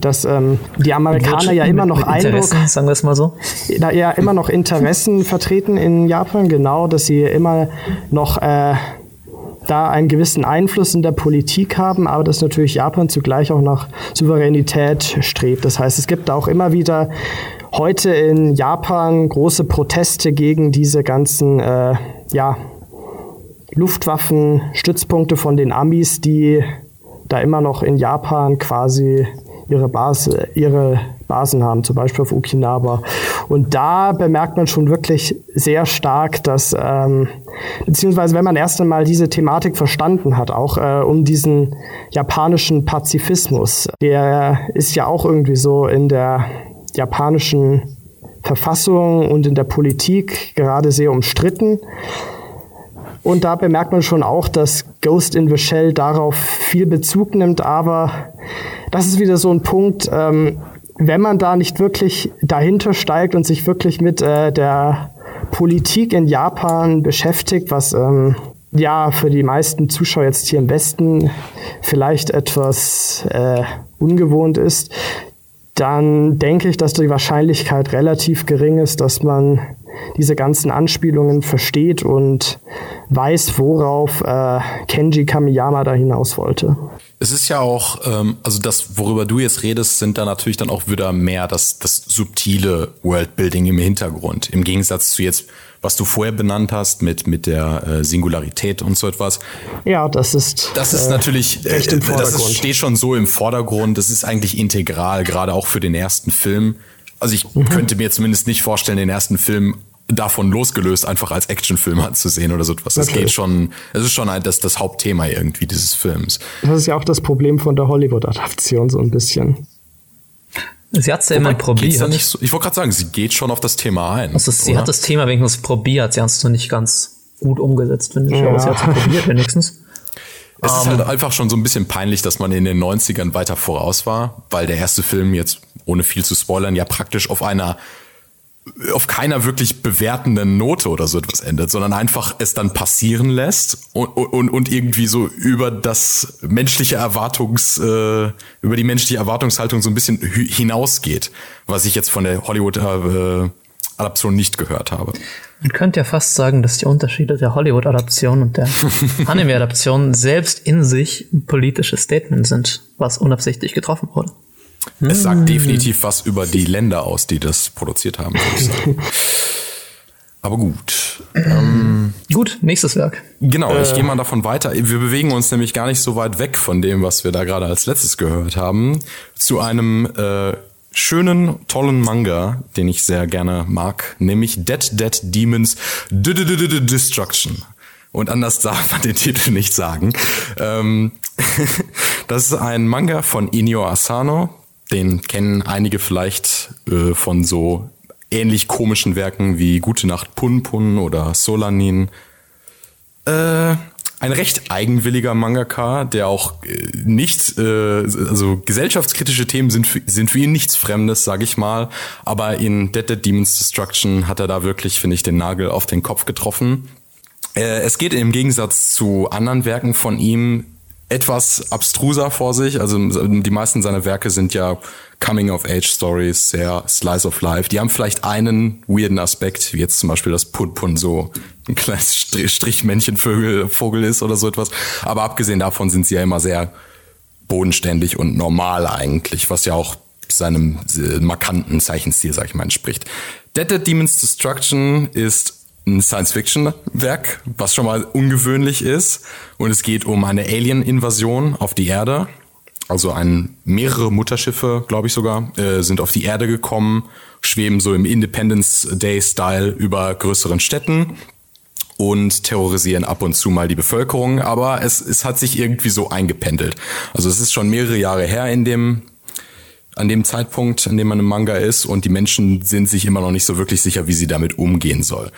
dass ähm, die Amerikaner ja immer noch Eindruck, sagen wir es mal so. da ja immer noch Interessen vertreten in Japan, genau, dass sie immer noch äh, da einen gewissen Einfluss in der Politik haben, aber dass natürlich Japan zugleich auch nach Souveränität strebt. Das heißt, es gibt auch immer wieder heute in Japan große Proteste gegen diese ganzen äh, ja, Luftwaffenstützpunkte von den Amis, die da immer noch in Japan quasi ihre, Base, ihre Basen haben, zum Beispiel auf Okinawa. Und da bemerkt man schon wirklich sehr stark, dass, ähm, beziehungsweise wenn man erst einmal diese Thematik verstanden hat, auch äh, um diesen japanischen Pazifismus, der ist ja auch irgendwie so in der japanischen Verfassung und in der Politik gerade sehr umstritten. Und da bemerkt man schon auch, dass Ghost in the Shell darauf viel Bezug nimmt, aber das ist wieder so ein Punkt, ähm, wenn man da nicht wirklich dahinter steigt und sich wirklich mit äh, der Politik in Japan beschäftigt, was ähm, ja für die meisten Zuschauer jetzt hier im Westen vielleicht etwas äh, ungewohnt ist, dann denke ich, dass die Wahrscheinlichkeit relativ gering ist, dass man diese ganzen Anspielungen versteht und weiß, worauf äh, Kenji Kamiyama da hinaus wollte. Es ist ja auch, ähm, also das, worüber du jetzt redest, sind da natürlich dann auch wieder mehr das, das subtile Worldbuilding im Hintergrund. Im Gegensatz zu jetzt, was du vorher benannt hast, mit, mit der äh, Singularität und so etwas. Ja, das ist. Das ist äh, natürlich, äh, das ist, steht schon so im Vordergrund. Das ist eigentlich integral, gerade auch für den ersten Film. Also ich Mhm. könnte mir zumindest nicht vorstellen, den ersten Film davon losgelöst einfach als Actionfilm anzusehen oder so etwas. Das geht schon, das ist schon ein, das, das Hauptthema irgendwie dieses Films. Das ist ja auch das Problem von der Hollywood-Adaption so ein bisschen. Sie hat es ja immer probiert. nicht so, ich wollte gerade sagen, sie geht schon auf das Thema ein. Also sie oder? hat das Thema wenigstens probiert. Sie hat es nur nicht ganz gut umgesetzt, finde ich. Ja. Aber sie hat es probiert wenigstens. Es ist halt einfach schon so ein bisschen peinlich, dass man in den 90ern weiter voraus war, weil der erste Film jetzt, ohne viel zu spoilern, ja praktisch auf einer auf keiner wirklich bewertenden Note oder so etwas endet, sondern einfach es dann passieren lässt und, und, und irgendwie so über das menschliche Erwartungs, äh, über die menschliche Erwartungshaltung so ein bisschen hinausgeht, was ich jetzt von der Hollywood äh, Adaption nicht gehört habe. Man könnte ja fast sagen, dass die Unterschiede der Hollywood-Adaption und der Anime-Adaption selbst in sich politische Statements sind, was unabsichtlich getroffen wurde. Es sagt definitiv was über die Länder aus, die das produziert haben, würde ich sagen. Aber gut. Gut, nächstes Werk. Genau, ich gehe mal davon weiter. Wir bewegen uns nämlich gar nicht so weit weg von dem, was wir da gerade als letztes gehört haben, zu einem äh, schönen, tollen Manga, den ich sehr gerne mag, nämlich Dead Dead Demons D -D -D Destruction. Und anders darf man den Titel nicht sagen. Ähm, das ist ein Manga von Inyo Asano. Den kennen einige vielleicht äh, von so ähnlich komischen Werken wie Gute Nacht Pun Pun oder Solanin. Äh, ein recht eigenwilliger Mangaka, der auch äh, nicht, äh, also gesellschaftskritische Themen sind für, sind für ihn nichts Fremdes, sag ich mal. Aber in Dead Dead Demons Destruction hat er da wirklich, finde ich, den Nagel auf den Kopf getroffen. Äh, es geht im Gegensatz zu anderen Werken von ihm etwas abstruser vor sich. Also die meisten seiner Werke sind ja Coming-of-Age-Stories, sehr Slice of Life. Die haben vielleicht einen weirden Aspekt, wie jetzt zum Beispiel das Pun Pun so ein kleines Strichmännchenvogel Vogel ist oder so etwas. Aber abgesehen davon sind sie ja immer sehr bodenständig und normal eigentlich, was ja auch seinem äh, markanten Zeichenstil, sag ich mal, entspricht. Dead Dead Demons Destruction ist ein Science-Fiction-Werk, was schon mal ungewöhnlich ist. Und es geht um eine Alien-Invasion auf die Erde. Also ein, mehrere Mutterschiffe, glaube ich sogar, äh, sind auf die Erde gekommen, schweben so im Independence Day-Style über größeren Städten und terrorisieren ab und zu mal die Bevölkerung. Aber es, es hat sich irgendwie so eingependelt. Also es ist schon mehrere Jahre her in dem an dem Zeitpunkt, an dem man im Manga ist und die Menschen sind sich immer noch nicht so wirklich sicher, wie sie damit umgehen soll.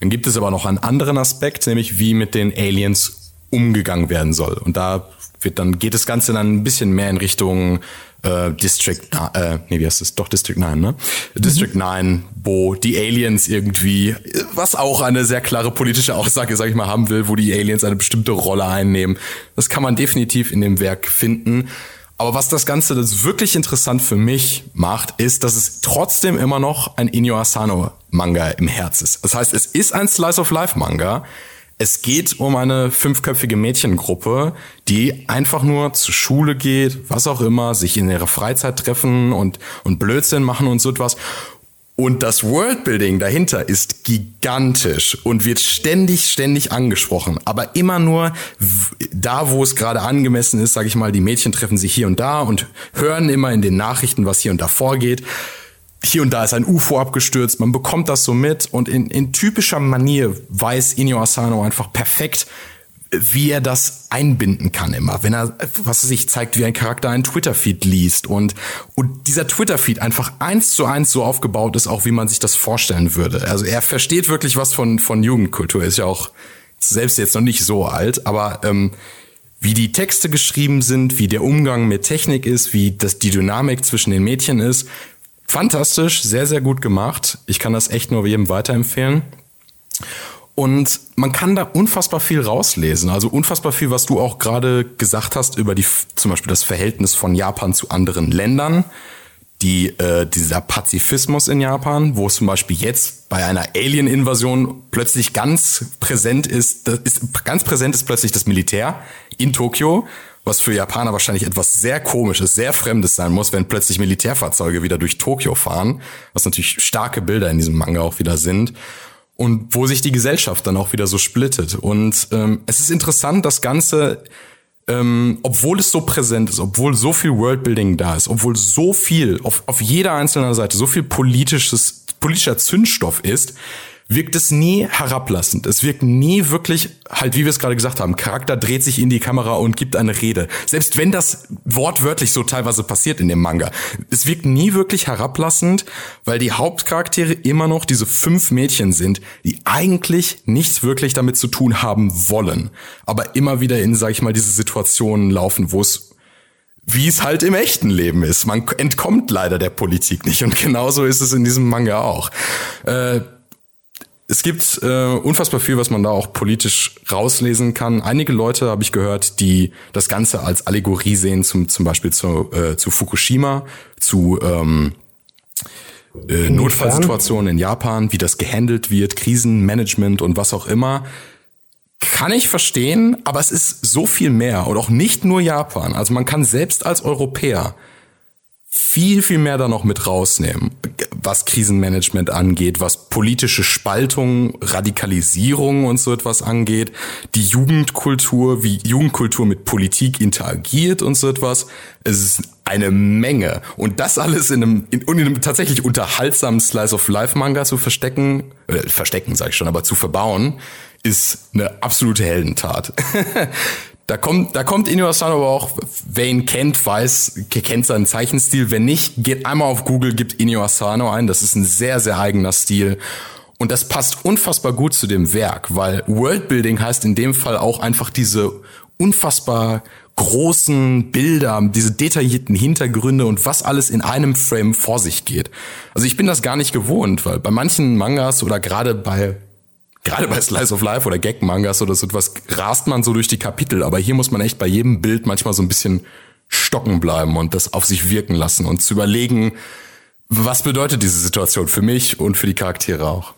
Dann gibt es aber noch einen anderen Aspekt, nämlich wie mit den Aliens umgegangen werden soll. Und da wird dann geht das Ganze dann ein bisschen mehr in Richtung äh, District, äh, nee, wie heißt das? Doch District 9, ne? Mhm. District 9, wo die Aliens irgendwie, was auch eine sehr klare politische Aussage, sag ich mal, haben will, wo die Aliens eine bestimmte Rolle einnehmen. Das kann man definitiv in dem Werk finden. Aber was das Ganze das wirklich interessant für mich macht, ist, dass es trotzdem immer noch ein Inyo Asano Manga im Herz ist. Das heißt, es ist ein Slice of Life Manga. Es geht um eine fünfköpfige Mädchengruppe, die einfach nur zur Schule geht, was auch immer, sich in ihrer Freizeit treffen und, und Blödsinn machen und so etwas. Und das Worldbuilding dahinter ist gigantisch und wird ständig, ständig angesprochen. Aber immer nur da, wo es gerade angemessen ist, sage ich mal, die Mädchen treffen sich hier und da und hören immer in den Nachrichten, was hier und da vorgeht. Hier und da ist ein UFO abgestürzt, man bekommt das so mit und in, in typischer Manier weiß Inyo Asano einfach perfekt, wie er das einbinden kann immer, wenn er, was sich zeigt, wie ein Charakter einen Twitter-Feed liest und, und dieser Twitter-Feed einfach eins zu eins so aufgebaut ist, auch wie man sich das vorstellen würde. Also er versteht wirklich was von, von Jugendkultur, ist ja auch selbst jetzt noch nicht so alt, aber ähm, wie die Texte geschrieben sind, wie der Umgang mit Technik ist, wie das die Dynamik zwischen den Mädchen ist, fantastisch, sehr, sehr gut gemacht. Ich kann das echt nur jedem weiterempfehlen. Und man kann da unfassbar viel rauslesen. Also unfassbar viel, was du auch gerade gesagt hast über die, zum Beispiel das Verhältnis von Japan zu anderen Ländern. Die, äh, dieser Pazifismus in Japan, wo es zum Beispiel jetzt bei einer Alien-Invasion plötzlich ganz präsent ist, ist, ganz präsent ist plötzlich das Militär in Tokio, was für Japaner wahrscheinlich etwas sehr komisches, sehr fremdes sein muss, wenn plötzlich Militärfahrzeuge wieder durch Tokio fahren, was natürlich starke Bilder in diesem Manga auch wieder sind und wo sich die Gesellschaft dann auch wieder so splittet. Und ähm, es ist interessant, das Ganze, ähm, obwohl es so präsent ist, obwohl so viel Worldbuilding da ist, obwohl so viel auf, auf jeder einzelnen Seite so viel politisches, politischer Zündstoff ist, wirkt es nie herablassend. Es wirkt nie wirklich, halt wie wir es gerade gesagt haben, Charakter dreht sich in die Kamera und gibt eine Rede. Selbst wenn das wortwörtlich so teilweise passiert in dem Manga. Es wirkt nie wirklich herablassend, weil die Hauptcharaktere immer noch diese fünf Mädchen sind, die eigentlich nichts wirklich damit zu tun haben wollen. Aber immer wieder in, sag ich mal, diese Situationen laufen, wo es wie es halt im echten Leben ist. Man entkommt leider der Politik nicht und genauso ist es in diesem Manga auch. Äh, es gibt äh, unfassbar viel, was man da auch politisch rauslesen kann. Einige Leute habe ich gehört, die das Ganze als Allegorie sehen, zum, zum Beispiel zu, äh, zu Fukushima, zu ähm, äh, Notfallsituationen in Japan, wie das gehandelt wird, Krisenmanagement und was auch immer. Kann ich verstehen, aber es ist so viel mehr und auch nicht nur Japan. Also man kann selbst als Europäer viel, viel mehr da noch mit rausnehmen, was Krisenmanagement angeht, was politische Spaltung, Radikalisierung und so etwas angeht, die Jugendkultur, wie Jugendkultur mit Politik interagiert und so etwas. Es ist eine Menge. Und das alles in einem, in, in einem tatsächlich unterhaltsamen Slice of Life Manga zu verstecken, äh, verstecken sage ich schon, aber zu verbauen, ist eine absolute Heldentat. Da kommt, da kommt Inu Asano aber auch, wer ihn kennt, weiß, kennt seinen Zeichenstil. Wenn nicht, geht einmal auf Google, gibt Inu Asano ein. Das ist ein sehr, sehr eigener Stil. Und das passt unfassbar gut zu dem Werk, weil Worldbuilding heißt in dem Fall auch einfach diese unfassbar großen Bilder, diese detaillierten Hintergründe und was alles in einem Frame vor sich geht. Also ich bin das gar nicht gewohnt, weil bei manchen Mangas oder gerade bei gerade bei Slice of Life oder Gag-Mangas oder so etwas, rast man so durch die Kapitel. Aber hier muss man echt bei jedem Bild manchmal so ein bisschen stocken bleiben und das auf sich wirken lassen und zu überlegen, was bedeutet diese Situation für mich und für die Charaktere auch.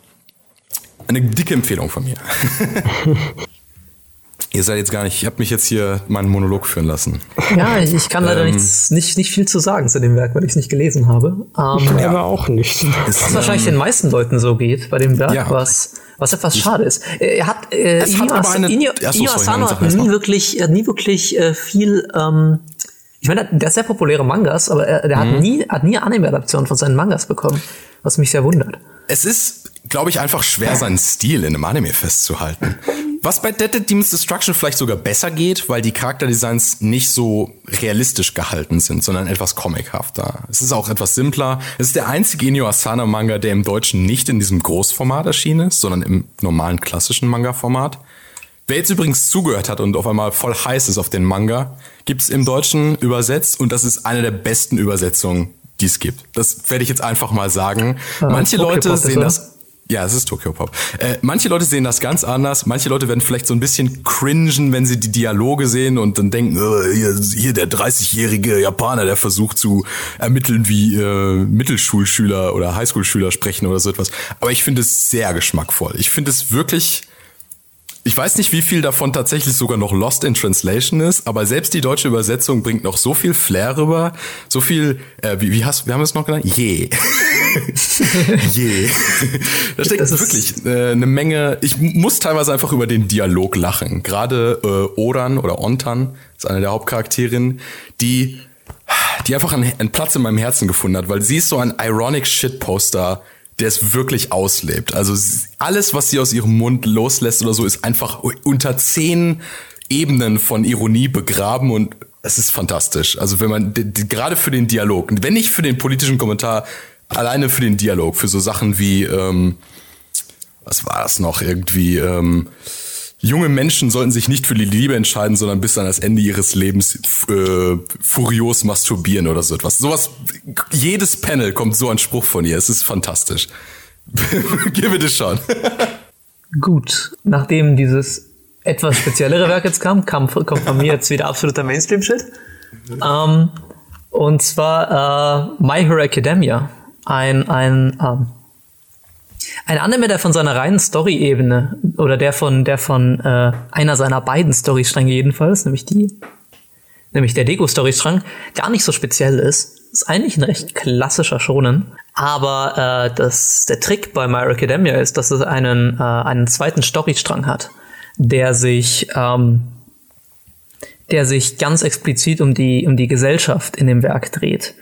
Eine dicke Empfehlung von mir. Ihr seid jetzt gar nicht, ich habe mich jetzt hier meinen Monolog führen lassen. Ja, ich, ich kann leider ähm, nichts, nicht, nicht viel zu sagen zu dem Werk, weil ich es nicht gelesen habe. Ähm, ich ja. auch nicht. Was ähm, wahrscheinlich den meisten Leuten so geht bei dem Werk, ja. was, was etwas schade ist. Er hat, äh, Inyo, hat eine, Inyo, Inyo Asano hat nie wirklich, hat nie wirklich äh, viel, ähm, ich meine, der hat sehr populäre Mangas, aber er, der mhm. hat nie, hat nie Anime-Adaptionen von seinen Mangas bekommen, was mich sehr wundert. Es ist, glaube ich, einfach schwer, seinen Stil in einem Anime festzuhalten. Was bei Dead Demon's Destruction vielleicht sogar besser geht, weil die Charakterdesigns nicht so realistisch gehalten sind, sondern etwas comichafter. Es ist auch etwas simpler. Es ist der einzige Inyo Asana Manga, der im Deutschen nicht in diesem Großformat erschienen ist, sondern im normalen klassischen Manga-Format. Wer jetzt übrigens zugehört hat und auf einmal voll heiß ist auf den Manga, gibt's im Deutschen übersetzt und das ist eine der besten Übersetzungen, die es gibt. Das werde ich jetzt einfach mal sagen. Ah, Manche Leute sehen das ja, es ist Tokyo Pop. Äh, manche Leute sehen das ganz anders. Manche Leute werden vielleicht so ein bisschen cringen, wenn sie die Dialoge sehen und dann denken, äh, hier, hier der 30-jährige Japaner, der versucht zu ermitteln, wie äh, Mittelschulschüler oder Highschool-Schüler sprechen oder so etwas. Aber ich finde es sehr geschmackvoll. Ich finde es wirklich ich weiß nicht, wie viel davon tatsächlich sogar noch Lost in Translation ist, aber selbst die deutsche Übersetzung bringt noch so viel Flair rüber, so viel, äh, wie, wie hast, wir haben es noch genannt? Je. Je. da steckt das wirklich äh, eine Menge. Ich muss teilweise einfach über den Dialog lachen. Gerade äh, Oran oder Ontan ist eine der Hauptcharakterinnen, die die einfach einen, einen Platz in meinem Herzen gefunden hat, weil sie ist so ein ironic Shitposter der es wirklich auslebt. Also alles, was sie aus ihrem Mund loslässt oder so, ist einfach unter zehn Ebenen von Ironie begraben und es ist fantastisch. Also wenn man gerade für den Dialog, wenn nicht für den politischen Kommentar, alleine für den Dialog, für so Sachen wie ähm, was war das noch irgendwie ähm, junge Menschen sollten sich nicht für die Liebe entscheiden, sondern bis an das Ende ihres Lebens äh, furios masturbieren oder so etwas. Sowas, jedes Panel kommt so ein Spruch von ihr. Es ist fantastisch. Give it a shot. Gut, nachdem dieses etwas speziellere Werk jetzt kam, kam kommt von mir jetzt wieder absoluter Mainstream-Shit. Ähm, und zwar äh, My Hero Academia. Ein, ein ähm, ein Anime, der von seiner reinen Story-Ebene oder der von der von äh, einer seiner beiden Storystränge jedenfalls, nämlich die, nämlich der Deko-Storystrang, gar nicht so speziell ist. Ist eigentlich ein recht klassischer Shonen, aber äh, das, der Trick bei My Academia ist, dass es einen äh, einen zweiten Storystrang hat, der sich ähm, der sich ganz explizit um die um die Gesellschaft in dem Werk dreht.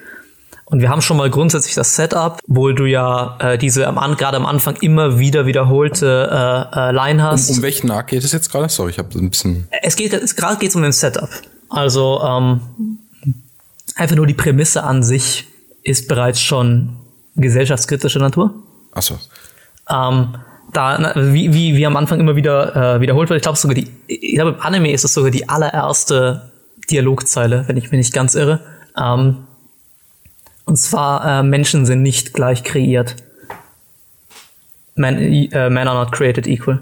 Und wir haben schon mal grundsätzlich das Setup, wo du ja äh, diese am, gerade am Anfang immer wieder wiederholte äh, äh, Line hast. Um, um welchen Arc geht es jetzt gerade? Sorry, ich habe ein bisschen. Es geht gerade geht's um den Setup. Also ähm, einfach nur die Prämisse an sich ist bereits schon gesellschaftskritische Natur. Ach so. Ähm, da, wie, wie, wie am Anfang immer wieder äh, wiederholt wird, ich glaube sogar die, ich glaube im Anime ist es sogar die allererste Dialogzeile, wenn ich mich nicht ganz irre. Ähm, und zwar, äh, Menschen sind nicht gleich kreiert. Men, äh, men are not created equal.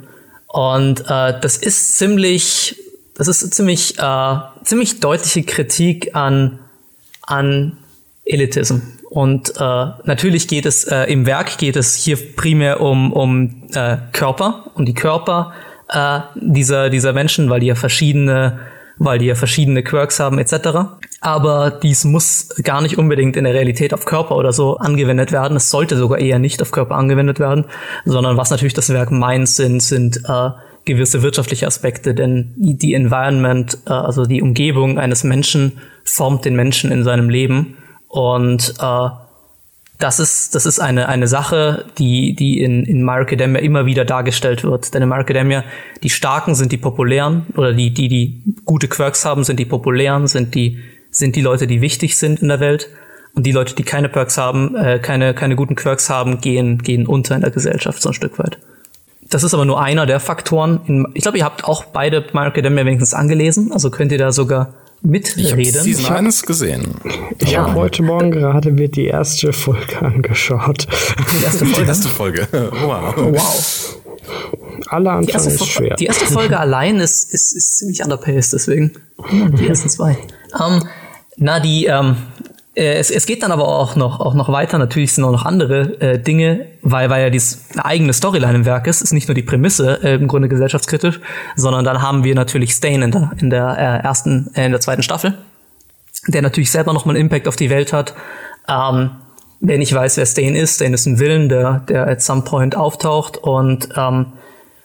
Und äh, das ist ziemlich, das ist ziemlich, äh, ziemlich deutliche Kritik an, an Elitism. Und äh, natürlich geht es äh, im Werk geht es hier primär um, um äh, Körper, um die Körper äh, dieser, dieser Menschen, weil die ja verschiedene weil die ja verschiedene Quirks haben etc. Aber dies muss gar nicht unbedingt in der Realität auf Körper oder so angewendet werden. Es sollte sogar eher nicht auf Körper angewendet werden, sondern was natürlich das Werk meint, sind, sind äh, gewisse wirtschaftliche Aspekte, denn die Environment, äh, also die Umgebung eines Menschen formt den Menschen in seinem Leben und äh, das ist, das ist eine, eine Sache, die, die in, in My Academia immer wieder dargestellt wird. Denn in My Academia, die Starken sind die Populären oder die, die, die gute Quirks haben, sind die Populären, sind die, sind die Leute, die wichtig sind in der Welt. Und die Leute, die keine Perks haben, äh, keine, keine guten Quirks haben, gehen, gehen unter in der Gesellschaft so ein Stück weit. Das ist aber nur einer der Faktoren. In, ich glaube, ihr habt auch beide My Academia wenigstens angelesen, also könnt ihr da sogar mitreden. Ich habe Season 1 gesehen. Ich habe heute Morgen gerade mir die erste Folge angeschaut. Die erste Folge? Die erste Folge. Wow. wow. Alle anschauen ist schwer. Die erste Folge allein ist, ist, ist ziemlich underpaced, deswegen die ersten zwei. Ähm, na, die, ähm, äh, es, es geht dann aber auch noch, auch noch weiter. Natürlich sind auch noch andere äh, Dinge, weil, weil ja dieses eine eigene Storyline im Werk ist. Ist nicht nur die Prämisse äh, im Grunde gesellschaftskritisch, sondern dann haben wir natürlich Stain in der, in der äh, ersten, äh, in der zweiten Staffel, der natürlich selber nochmal einen Impact auf die Welt hat. Ähm, wer nicht weiß, wer Stain ist, Stain ist ein Villain, der, der at some point auftaucht und ähm,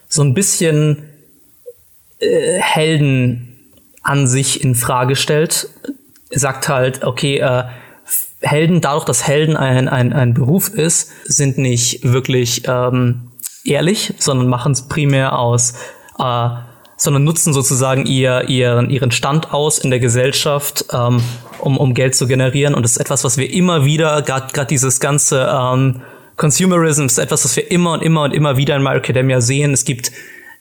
so ein bisschen äh, Helden an sich in Frage stellt. Sagt halt, okay, äh, Helden, dadurch, dass Helden ein, ein, ein Beruf ist, sind nicht wirklich ähm, ehrlich, sondern machen es primär aus, äh, sondern nutzen sozusagen ihr, ihren, ihren Stand aus in der Gesellschaft, ähm, um, um Geld zu generieren. Und das ist etwas, was wir immer wieder, gerade dieses ganze ähm, Consumerism ist etwas, was wir immer und immer und immer wieder in My Academia sehen. Es gibt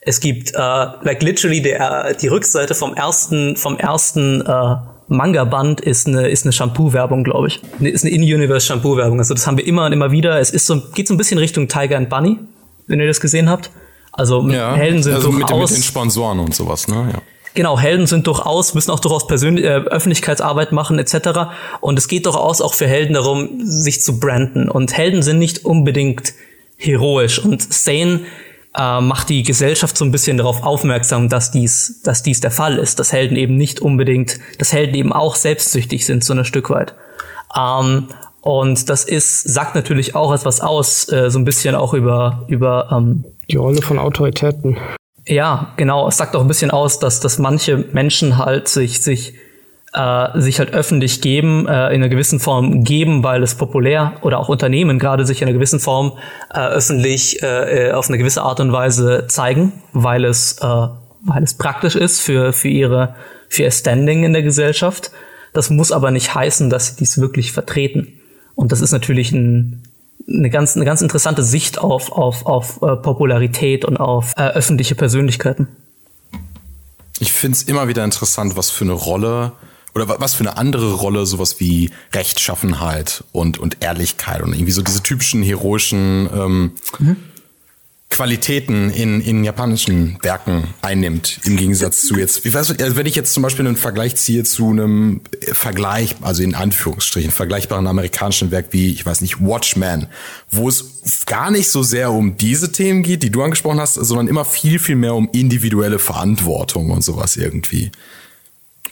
es gibt äh, like literally der die Rückseite vom ersten vom ersten äh, Manga-Band ist eine, ist eine Shampoo-Werbung, glaube ich. Ist eine In-Universe Shampoo-Werbung. Also das haben wir immer und immer wieder. Es ist so, geht so ein bisschen Richtung Tiger and Bunny, wenn ihr das gesehen habt. Also ja, Helden sind also durchaus... Mit, mit den Sponsoren und sowas, ne? Ja. Genau, Helden sind durchaus, müssen auch durchaus Persönlich äh, Öffentlichkeitsarbeit machen etc. Und es geht durchaus auch für Helden darum, sich zu branden. Und Helden sind nicht unbedingt heroisch. Und Sane äh, macht die Gesellschaft so ein bisschen darauf aufmerksam, dass dies, dass dies der Fall ist, dass Helden eben nicht unbedingt, dass Helden eben auch selbstsüchtig sind, so ein Stück weit. Ähm, und das ist, sagt natürlich auch etwas aus, äh, so ein bisschen auch über, über ähm, die Rolle von Autoritäten. Ja, genau. Es sagt auch ein bisschen aus, dass, dass manche Menschen halt sich, sich äh, sich halt öffentlich geben, äh, in einer gewissen Form geben, weil es populär oder auch Unternehmen gerade sich in einer gewissen Form äh, öffentlich äh, äh, auf eine gewisse Art und Weise zeigen, weil es, äh, weil es praktisch ist für, für, ihre, für ihr Standing in der Gesellschaft. Das muss aber nicht heißen, dass sie dies wirklich vertreten. Und das ist natürlich ein, eine ganz, eine ganz interessante Sicht auf, auf, auf äh, Popularität und auf äh, öffentliche Persönlichkeiten. Ich finde es immer wieder interessant, was für eine Rolle oder was für eine andere Rolle sowas wie Rechtschaffenheit und, und Ehrlichkeit und irgendwie so diese typischen heroischen ähm, mhm. Qualitäten in, in japanischen Werken einnimmt, im Gegensatz zu jetzt, wie weiß, also wenn ich jetzt zum Beispiel einen Vergleich ziehe zu einem Vergleich, also in Anführungsstrichen, vergleichbaren amerikanischen Werk wie, ich weiß nicht, Watchmen, wo es gar nicht so sehr um diese Themen geht, die du angesprochen hast, sondern immer viel, viel mehr um individuelle Verantwortung und sowas irgendwie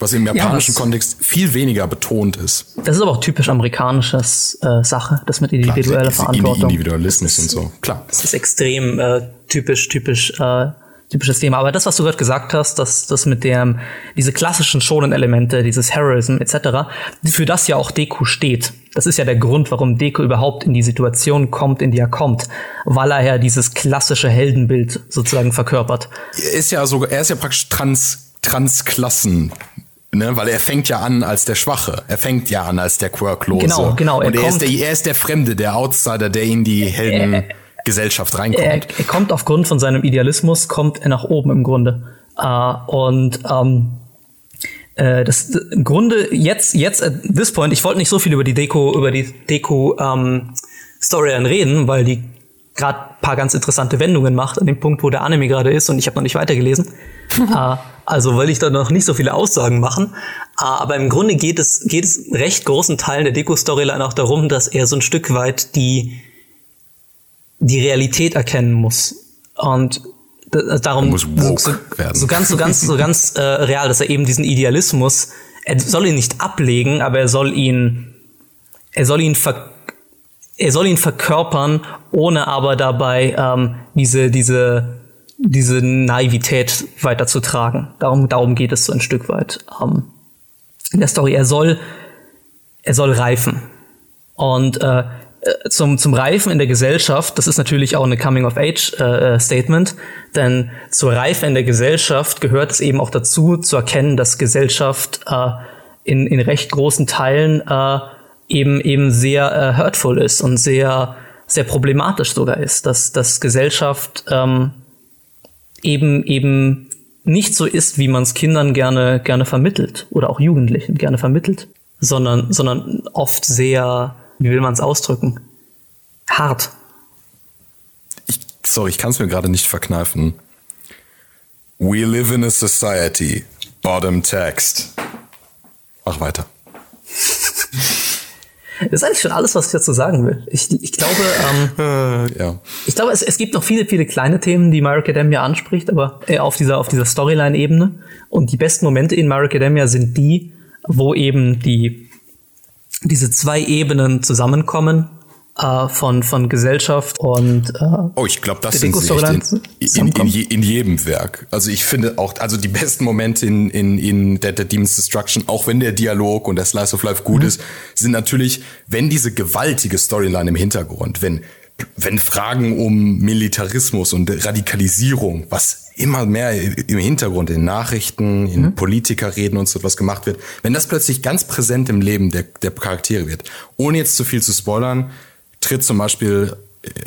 was im japanischen ja, Kontext viel weniger betont ist. Das ist aber auch typisch amerikanisches äh, Sache, das mit individueller Klar, Verantwortung. Individualismus und so, klar. Das ist extrem äh, typisch, typisch, äh, typisches Thema. Aber das, was du gerade gesagt hast, dass das mit dem, diese klassischen Shonen-Elemente, dieses Heroism etc., für das ja auch Deku steht. Das ist ja der Grund, warum Deku überhaupt in die Situation kommt, in die er kommt, weil er ja dieses klassische Heldenbild sozusagen verkörpert. Er ist ja sogar, er ist ja praktisch trans Transklassen Ne, weil er fängt ja an als der Schwache. Er fängt ja an als der Quirklose. Genau, genau. Er und er ist, der, er ist der Fremde, der Outsider, der in die Heldengesellschaft reinkommt. Er, er, kommt aufgrund von seinem Idealismus, kommt er nach oben im Grunde. Uh, und ähm, äh, das im Grunde jetzt, jetzt at this point, ich wollte nicht so viel über die Deko, über die Deko ähm, Storyline reden, weil die gerade paar ganz interessante Wendungen macht an dem Punkt, wo der Anime gerade ist und ich habe noch nicht weitergelesen. uh, Also will ich da noch nicht so viele Aussagen machen. Aber im Grunde geht es, geht es recht großen Teilen der Deko-Storyline auch darum, dass er so ein Stück weit die, die Realität erkennen muss. Und darum so, so, ganz, so ganz, so ganz äh, real, dass er eben diesen Idealismus, er soll ihn nicht ablegen, aber er soll ihn, er soll ihn ver, er soll ihn verkörpern, ohne aber dabei ähm, diese, diese diese Naivität weiterzutragen. Darum, darum geht es so ein Stück weit ähm, in der Story. Er soll, er soll reifen. Und äh, zum, zum Reifen in der Gesellschaft, das ist natürlich auch eine Coming-of-Age-Statement, äh, denn zur Reife in der Gesellschaft gehört es eben auch dazu, zu erkennen, dass Gesellschaft äh, in, in recht großen Teilen äh, eben, eben sehr äh, hurtful ist und sehr, sehr problematisch sogar ist, dass, dass Gesellschaft ähm, eben eben nicht so ist, wie man es Kindern gerne gerne vermittelt oder auch Jugendlichen gerne vermittelt, sondern sondern oft sehr, wie will man es ausdrücken, hart. Ich sorry, ich kann es mir gerade nicht verkneifen. We live in a society. Bottom text. Mach weiter. Das ist eigentlich schon alles, was ich dazu sagen will. Ich, ich glaube, ähm, äh, ja. ich glaube, es, es gibt noch viele, viele kleine Themen, die My Academia anspricht, aber äh, auf dieser, auf dieser Storyline-Ebene. Und die besten Momente in My Academia sind die, wo eben die, diese zwei Ebenen zusammenkommen äh, von, von Gesellschaft und äh, Oh, ich glaube, das sind in, in, in, in, jedem Werk. Also ich finde auch, also die besten Momente in, in, in Dead, Dead Demon's Destruction, auch wenn der Dialog und der Slice of Life gut mhm. ist, sind natürlich, wenn diese gewaltige Storyline im Hintergrund, wenn wenn Fragen um Militarismus und Radikalisierung, was immer mehr im Hintergrund in Nachrichten, in mhm. Politikerreden und so etwas gemacht wird, wenn das plötzlich ganz präsent im Leben der, der Charaktere wird, ohne jetzt zu viel zu spoilern, tritt zum Beispiel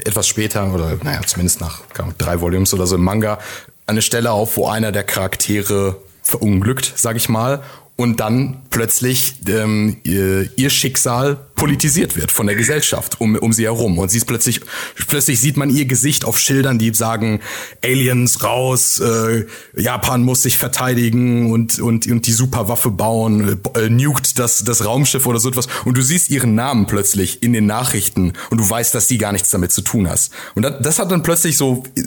etwas später oder naja, zumindest nach drei Volumes oder so im Manga eine Stelle auf, wo einer der Charaktere verunglückt, sag ich mal, und dann plötzlich ähm, ihr, ihr Schicksal politisiert wird von der Gesellschaft um, um sie herum. Und sie ist plötzlich, plötzlich sieht man ihr Gesicht auf Schildern, die sagen, Aliens raus, äh, Japan muss sich verteidigen und, und, und die Superwaffe bauen, äh, nuked das, das Raumschiff oder so etwas. Und du siehst ihren Namen plötzlich in den Nachrichten und du weißt, dass sie gar nichts damit zu tun hast. Und das, das hat dann plötzlich so äh,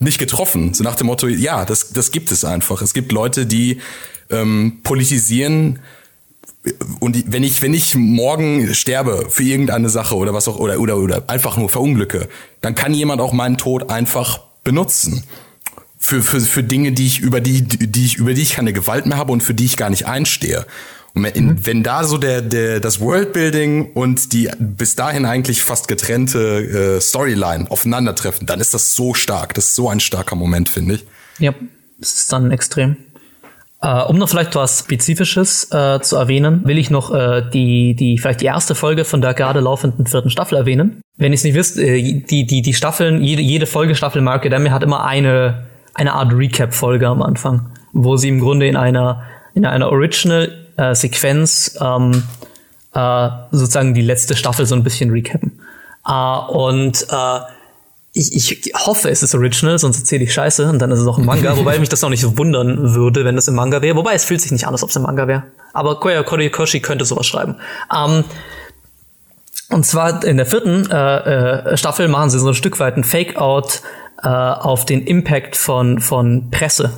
nicht getroffen. So nach dem Motto, ja, das, das gibt es einfach. Es gibt Leute, die ähm, politisieren und wenn ich wenn ich morgen sterbe für irgendeine Sache oder was auch oder oder oder einfach nur verunglücke, dann kann jemand auch meinen Tod einfach benutzen für für für Dinge, die ich über die die ich über die ich keine Gewalt mehr habe und für die ich gar nicht einstehe. Und wenn, mhm. wenn da so der der das Worldbuilding und die bis dahin eigentlich fast getrennte äh, Storyline aufeinandertreffen, dann ist das so stark. Das ist so ein starker Moment, finde ich. Ja, das ist dann extrem. Uh, um noch vielleicht was Spezifisches uh, zu erwähnen, will ich noch uh, die, die, vielleicht die erste Folge von der gerade laufenden vierten Staffel erwähnen. Wenn ihr es nicht wisst, die, die, die Staffeln, jede, jede Folgestaffel Mark Academy hat immer eine, eine Art Recap-Folge am Anfang, wo sie im Grunde in einer, in einer Original-Sequenz ähm, sozusagen die letzte Staffel so ein bisschen recappen. und ich, ich hoffe, es ist original, sonst erzähle ich Scheiße und dann ist es auch ein Manga, wobei mich das auch nicht so wundern würde, wenn es im Manga wäre. Wobei es fühlt sich nicht an, als ob es im Manga wäre. Aber Koya Korikoshi könnte sowas schreiben. Ähm, und zwar in der vierten äh, äh, Staffel machen sie so ein Stück weit ein Fake-Out äh, auf den Impact von, von Presse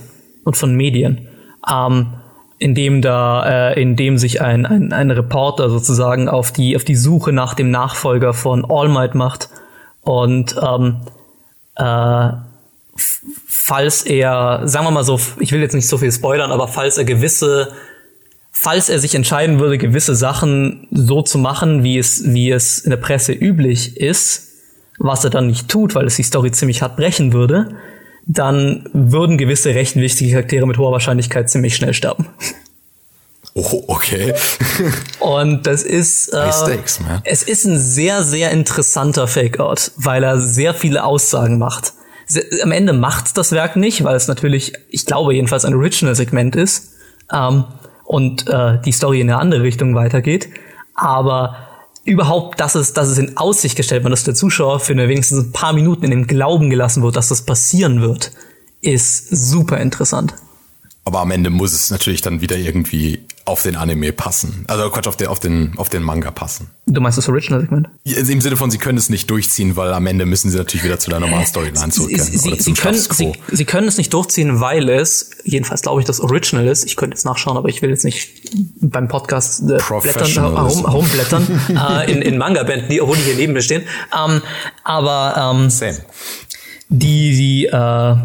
und von Medien. Ähm, in dem da, äh, in dem sich ein, ein, ein Reporter sozusagen auf die, auf die Suche nach dem Nachfolger von All Might macht und ähm, äh, falls er, sagen wir mal so, ich will jetzt nicht so viel spoilern, aber falls er gewisse, falls er sich entscheiden würde, gewisse Sachen so zu machen, wie es, wie es in der Presse üblich ist, was er dann nicht tut, weil es die Story ziemlich hart brechen würde, dann würden gewisse recht wichtige Charaktere mit hoher Wahrscheinlichkeit ziemlich schnell sterben. Oh, okay. Und das ist, äh, Stakes, es ist ein sehr, sehr interessanter Fake-Out, weil er sehr viele Aussagen macht. Am Ende macht das Werk nicht, weil es natürlich, ich glaube jedenfalls ein Original-Segment ist ähm, und äh, die Story in eine andere Richtung weitergeht. Aber überhaupt, dass es, dass es in Aussicht gestellt wird, dass der Zuschauer für eine wenigstens ein paar Minuten in dem Glauben gelassen wird, dass das passieren wird, ist super interessant. Aber am Ende muss es natürlich dann wieder irgendwie auf den Anime passen. Also Quatsch, auf den, auf den, auf den Manga passen. Du meinst das Original-Segment? Im Sinne von, sie können es nicht durchziehen, weil am Ende müssen sie natürlich wieder zu der normalen Storyline zurückkehren. Sie, sie, sie, können, sie, sie, können es nicht durchziehen, weil es, jedenfalls glaube ich, das Original ist. Ich könnte jetzt nachschauen, aber ich will jetzt nicht beim Podcast äh, blättern, herum, herumblättern äh, in, in Manga-Bänden, die, die hier neben mir stehen. Ähm, aber ähm, Same. die, die äh,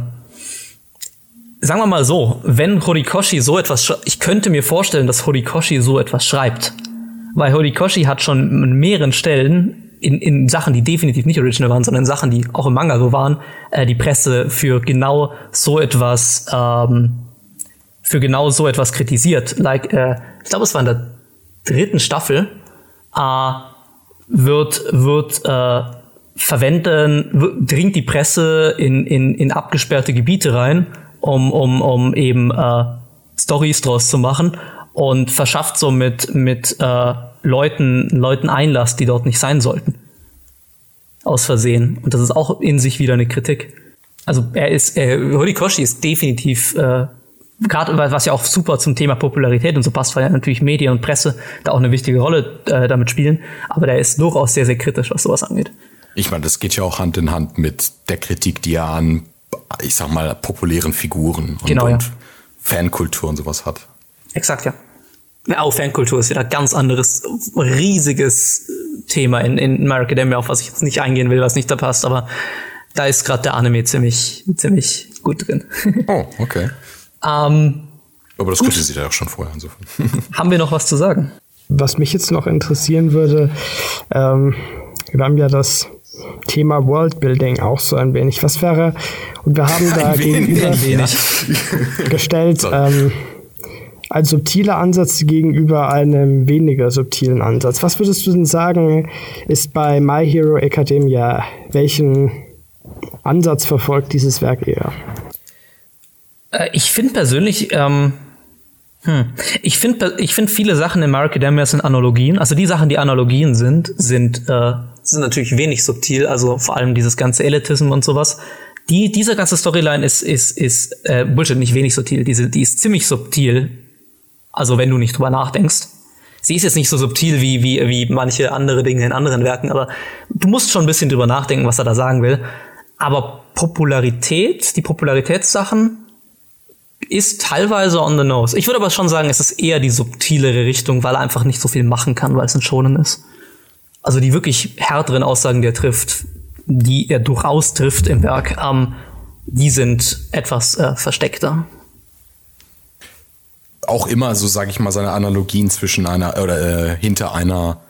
sagen wir mal so, wenn Horikoshi so etwas, ich könnte mir vorstellen, dass Horikoshi so etwas schreibt. Weil Horikoshi hat schon in mehreren Stellen in, in Sachen, die definitiv nicht original waren, sondern in Sachen, die auch im Manga so waren, äh, die Presse für genau so etwas, ähm, für genau so etwas kritisiert. Like, äh, ich glaube, es war in der dritten Staffel, äh, wird, wird äh, verwenden, dringt die Presse in, in, in abgesperrte Gebiete rein um, um, um eben äh, Stories draus zu machen und verschafft so mit, mit äh, Leuten, Leuten Einlass, die dort nicht sein sollten. aus Versehen. Und das ist auch in sich wieder eine Kritik. Also er ist, äh, Horikoshi ist definitiv, äh, gerade was ja auch super zum Thema Popularität und so passt, weil ja natürlich Medien und Presse da auch eine wichtige Rolle äh, damit spielen. Aber der ist durchaus sehr, sehr kritisch, was sowas angeht. Ich meine, das geht ja auch Hand in Hand mit der Kritik, die er an, ich sag mal, populären Figuren und, Genau, ja. und Fankultur und sowas hat. Exakt, ja. Ja, Auch Fankultur ist wieder ein ganz anderes, riesiges Thema in, in My Academia, auf was ich jetzt nicht eingehen will, was nicht da passt, aber da ist gerade der Anime ziemlich, ziemlich gut drin. Oh, okay. ähm, Aber das kritisiert er auch schon vorher insofern. haben wir noch was zu sagen? Was mich jetzt noch interessieren würde, ähm, wir haben ja das Thema Worldbuilding auch so ein wenig. Was wäre, und wir haben da gegenüber gestellt, ähm, ein subtiler Ansatz gegenüber einem weniger subtilen Ansatz. Was würdest du denn sagen, ist bei My Hero Academia, welchen Ansatz verfolgt dieses Werk eher? Äh, ich finde persönlich, ähm, hm, ich finde ich find viele Sachen in My Academia sind Analogien. Also die Sachen, die Analogien sind, sind, äh, sind natürlich wenig subtil. Also vor allem dieses ganze Elitism und sowas. Die, diese ganze Storyline ist, ist, ist äh, Bullshit, nicht wenig subtil. Diese, die ist ziemlich subtil. Also wenn du nicht drüber nachdenkst. Sie ist jetzt nicht so subtil wie, wie, wie manche andere Dinge in anderen Werken, aber du musst schon ein bisschen drüber nachdenken, was er da sagen will. Aber Popularität, die Popularitätssachen, ist teilweise on the nose. Ich würde aber schon sagen, es ist eher die subtilere Richtung, weil er einfach nicht so viel machen kann, weil es ein Schonen ist. Also die wirklich härteren Aussagen, die er trifft, die er durchaus trifft im Werk, ähm, die sind etwas äh, versteckter. auch immer, so sage ich mal, seine Analogien zwischen einer oder äh, hinter einer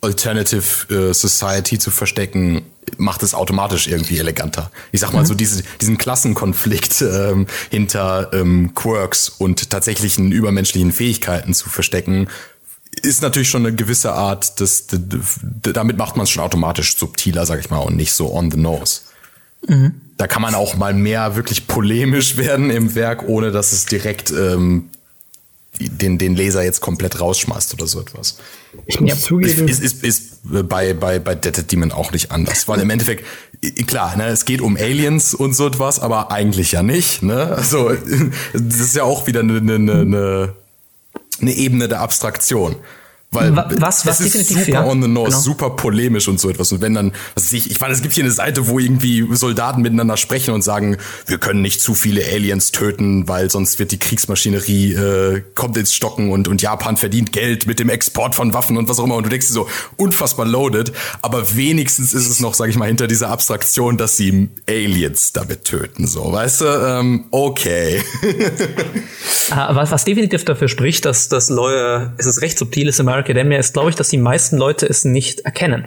Alternative äh, Society zu verstecken, macht es automatisch irgendwie eleganter. Ich sag mal so diese, diesen Klassenkonflikt ähm, hinter ähm, Quirks und tatsächlichen übermenschlichen Fähigkeiten zu verstecken, ist natürlich schon eine gewisse Art, das, damit macht man es schon automatisch subtiler, sag ich mal, und nicht so on the nose. Da kann man auch mal mehr wirklich polemisch werden im Werk, ohne dass es direkt ähm, den, den Leser jetzt komplett rausschmeißt oder so etwas. Ich muss Ja. zugeben, Ist, ist, ist bei, bei, bei Dead Demon auch nicht anders. Weil im Endeffekt, klar, ne, es geht um Aliens und so etwas, aber eigentlich ja nicht. Ne? Also, das ist ja auch wieder eine, eine, eine, eine Ebene der Abstraktion. Weil Wa- was- was es ist super ja. on the nose, Genau. super polemisch und so etwas. Und wenn dann, was ich, ich meine, es gibt hier eine Seite, wo irgendwie Soldaten miteinander sprechen und sagen, wir können nicht zu viele Aliens töten, weil sonst wird die Kriegsmaschinerie äh, kommt ins Stocken und und Japan verdient Geld mit dem Export von Waffen und was auch immer. Und du denkst dir so unfassbar loaded, aber wenigstens ist es noch, sag ich mal, hinter dieser Abstraktion, dass sie Aliens damit töten. So, weißt du? Ähm, okay. Äh, Was, was definitiv dafür spricht, dass das Leute, es ist recht subtil ist My Academia, ist, glaube ich, dass die meisten Leute es nicht erkennen.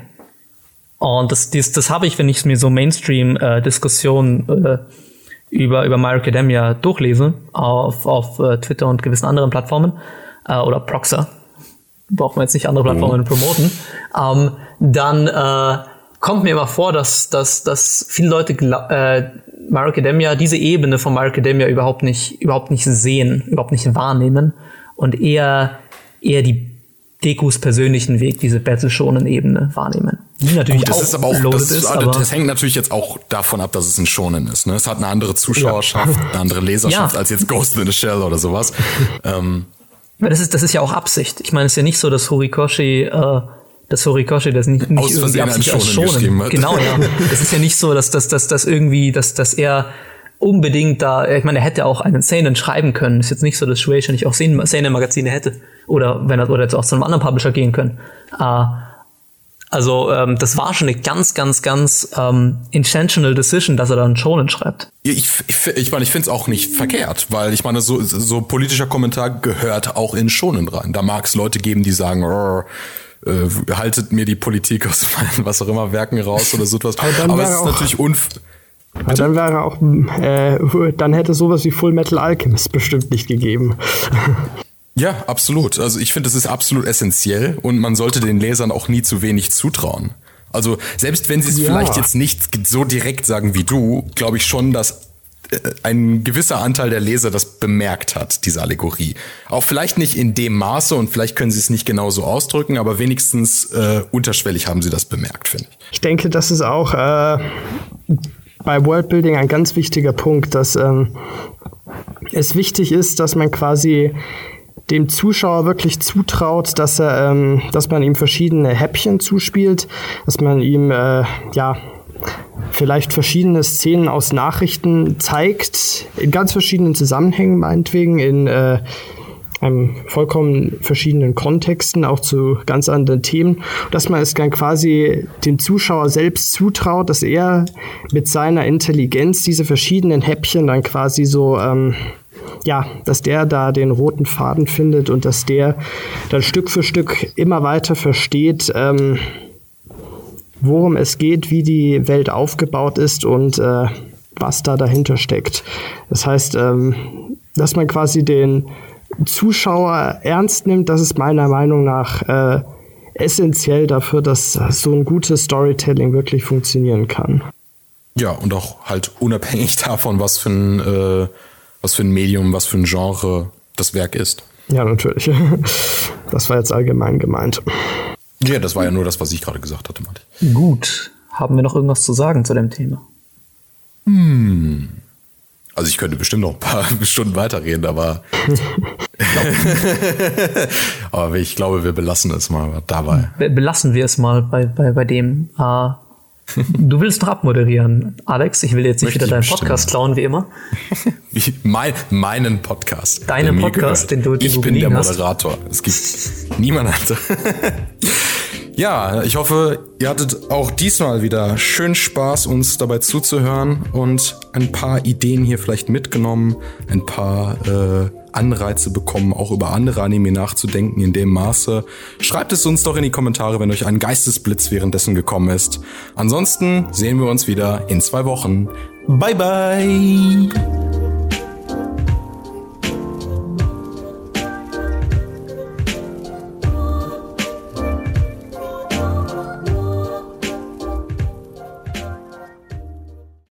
Und das, das, das habe ich, wenn ich mir so Mainstream-Diskussionen äh, über, über My Academia durchlese, auf, auf äh, Twitter und gewissen anderen Plattformen, äh, oder Proxer, braucht man jetzt nicht andere Plattformen promoten, ähm, dann äh, kommt mir immer vor, dass, dass, dass viele Leute äh, My Academia, diese Ebene von My Academia überhaupt nicht, überhaupt nicht sehen, überhaupt nicht wahrnehmen und eher, eher die Dekus persönlichen Weg, diese Battle-Shonen-Ebene wahrnehmen. Die natürlich das auch ist aber auch, das, ist, also aber das hängt natürlich jetzt auch davon ab, dass es ein Shonen ist. Ne? Es hat eine andere Zuschauerschaft, eine andere Leserschaft Ja. als jetzt Ghost in the Shell oder sowas. ähm, das ist, das ist ja auch Absicht. Ich meine, es ist ja nicht so, dass Horikoshi, äh, dass Horikoshi das nicht, nicht einen absichtlich als hat. Genau, ja. Es ist ja nicht so, dass, dass, dass, dass irgendwie, dass, dass er unbedingt da, ich meine, er hätte auch einen Seinen schreiben können. Ist jetzt nicht so, dass Shueisha nicht auch Seinen- Seinen-Magazine hätte. Oder wenn er, oder jetzt auch zu einem anderen Publisher gehen können. Äh, also, ähm, das war schon eine ganz, ganz, ganz ähm, intentional decision, dass er da einen Shonen schreibt. ich ich, ich meine, ich finde es auch nicht verkehrt, weil ich meine, so, so politischer Kommentar gehört auch in Shonen rein. Da mag es Leute geben, die sagen, "Rrr, äh, haltet mir die Politik aus meinen, was auch immer, Werken raus oder so etwas. Aber dann Aber es ist natürlich unf dann wäre auch, äh, dann hätte sowas wie Full Metal Alchemist bestimmt nicht gegeben. Ja, absolut. Also ich finde, das ist absolut essentiell und man sollte den Lesern auch nie zu wenig zutrauen. Also selbst wenn sie es Ja. vielleicht jetzt nicht so direkt sagen wie du, glaube ich schon, dass äh, ein gewisser Anteil der Leser das bemerkt hat, diese Allegorie. Auch vielleicht nicht in dem Maße und vielleicht können sie es nicht genauso ausdrücken, aber wenigstens äh, unterschwellig haben sie das bemerkt, finde ich. Ich denke, das ist auch äh, bei Worldbuilding ein ganz wichtiger Punkt, dass ähm, es wichtig ist, dass man quasi dem Zuschauer wirklich zutraut, dass er, ähm, dass man ihm verschiedene Häppchen zuspielt, dass man ihm äh, ja vielleicht verschiedene Szenen aus Nachrichten zeigt, in ganz verschiedenen Zusammenhängen, meinetwegen, in äh, einem vollkommen verschiedenen Kontexten, auch zu ganz anderen Themen, dass man es dann quasi dem Zuschauer selbst zutraut, dass er mit seiner Intelligenz diese verschiedenen Häppchen dann quasi so ähm, ja, dass der da den roten Faden findet und dass der dann Stück für Stück immer weiter versteht, ähm, worum es geht, wie die Welt aufgebaut ist und äh, was da dahinter steckt. Das heißt, ähm, dass man quasi den Zuschauer ernst nimmt, das ist meiner Meinung nach äh, essentiell dafür, dass so ein gutes Storytelling wirklich funktionieren kann. Ja, und auch halt unabhängig davon, was für ein, äh, was für ein Medium, was für ein Genre das Werk ist. Ja, natürlich. Das war jetzt allgemein gemeint. Ja, das war ja nur das, was ich gerade gesagt hatte, Martin. Gut. Haben wir noch irgendwas zu sagen zu dem Thema? Hm. Also ich könnte bestimmt noch ein paar Stunden weiterreden, aber, aber ich glaube, wir belassen es mal dabei. Belassen wir es mal bei, bei, bei dem. Äh, du willst noch abmoderieren, Alex. Ich will jetzt nicht Möchte wieder deinen Podcast klauen, wie immer. Wie, mein, meinen Podcast. Deinen Podcast, den du den Ich du bin der Moderator. Hast. Es gibt niemand anderen. Ja, ich hoffe, ihr hattet auch diesmal wieder schön Spaß, uns dabei zuzuhören und ein paar Ideen hier vielleicht mitgenommen, ein paar äh, Anreize bekommen, auch über andere Anime nachzudenken in dem Maße. Schreibt es uns doch in die Kommentare, wenn euch ein Geistesblitz währenddessen gekommen ist. Ansonsten sehen wir uns wieder in zwei Wochen. Bye bye!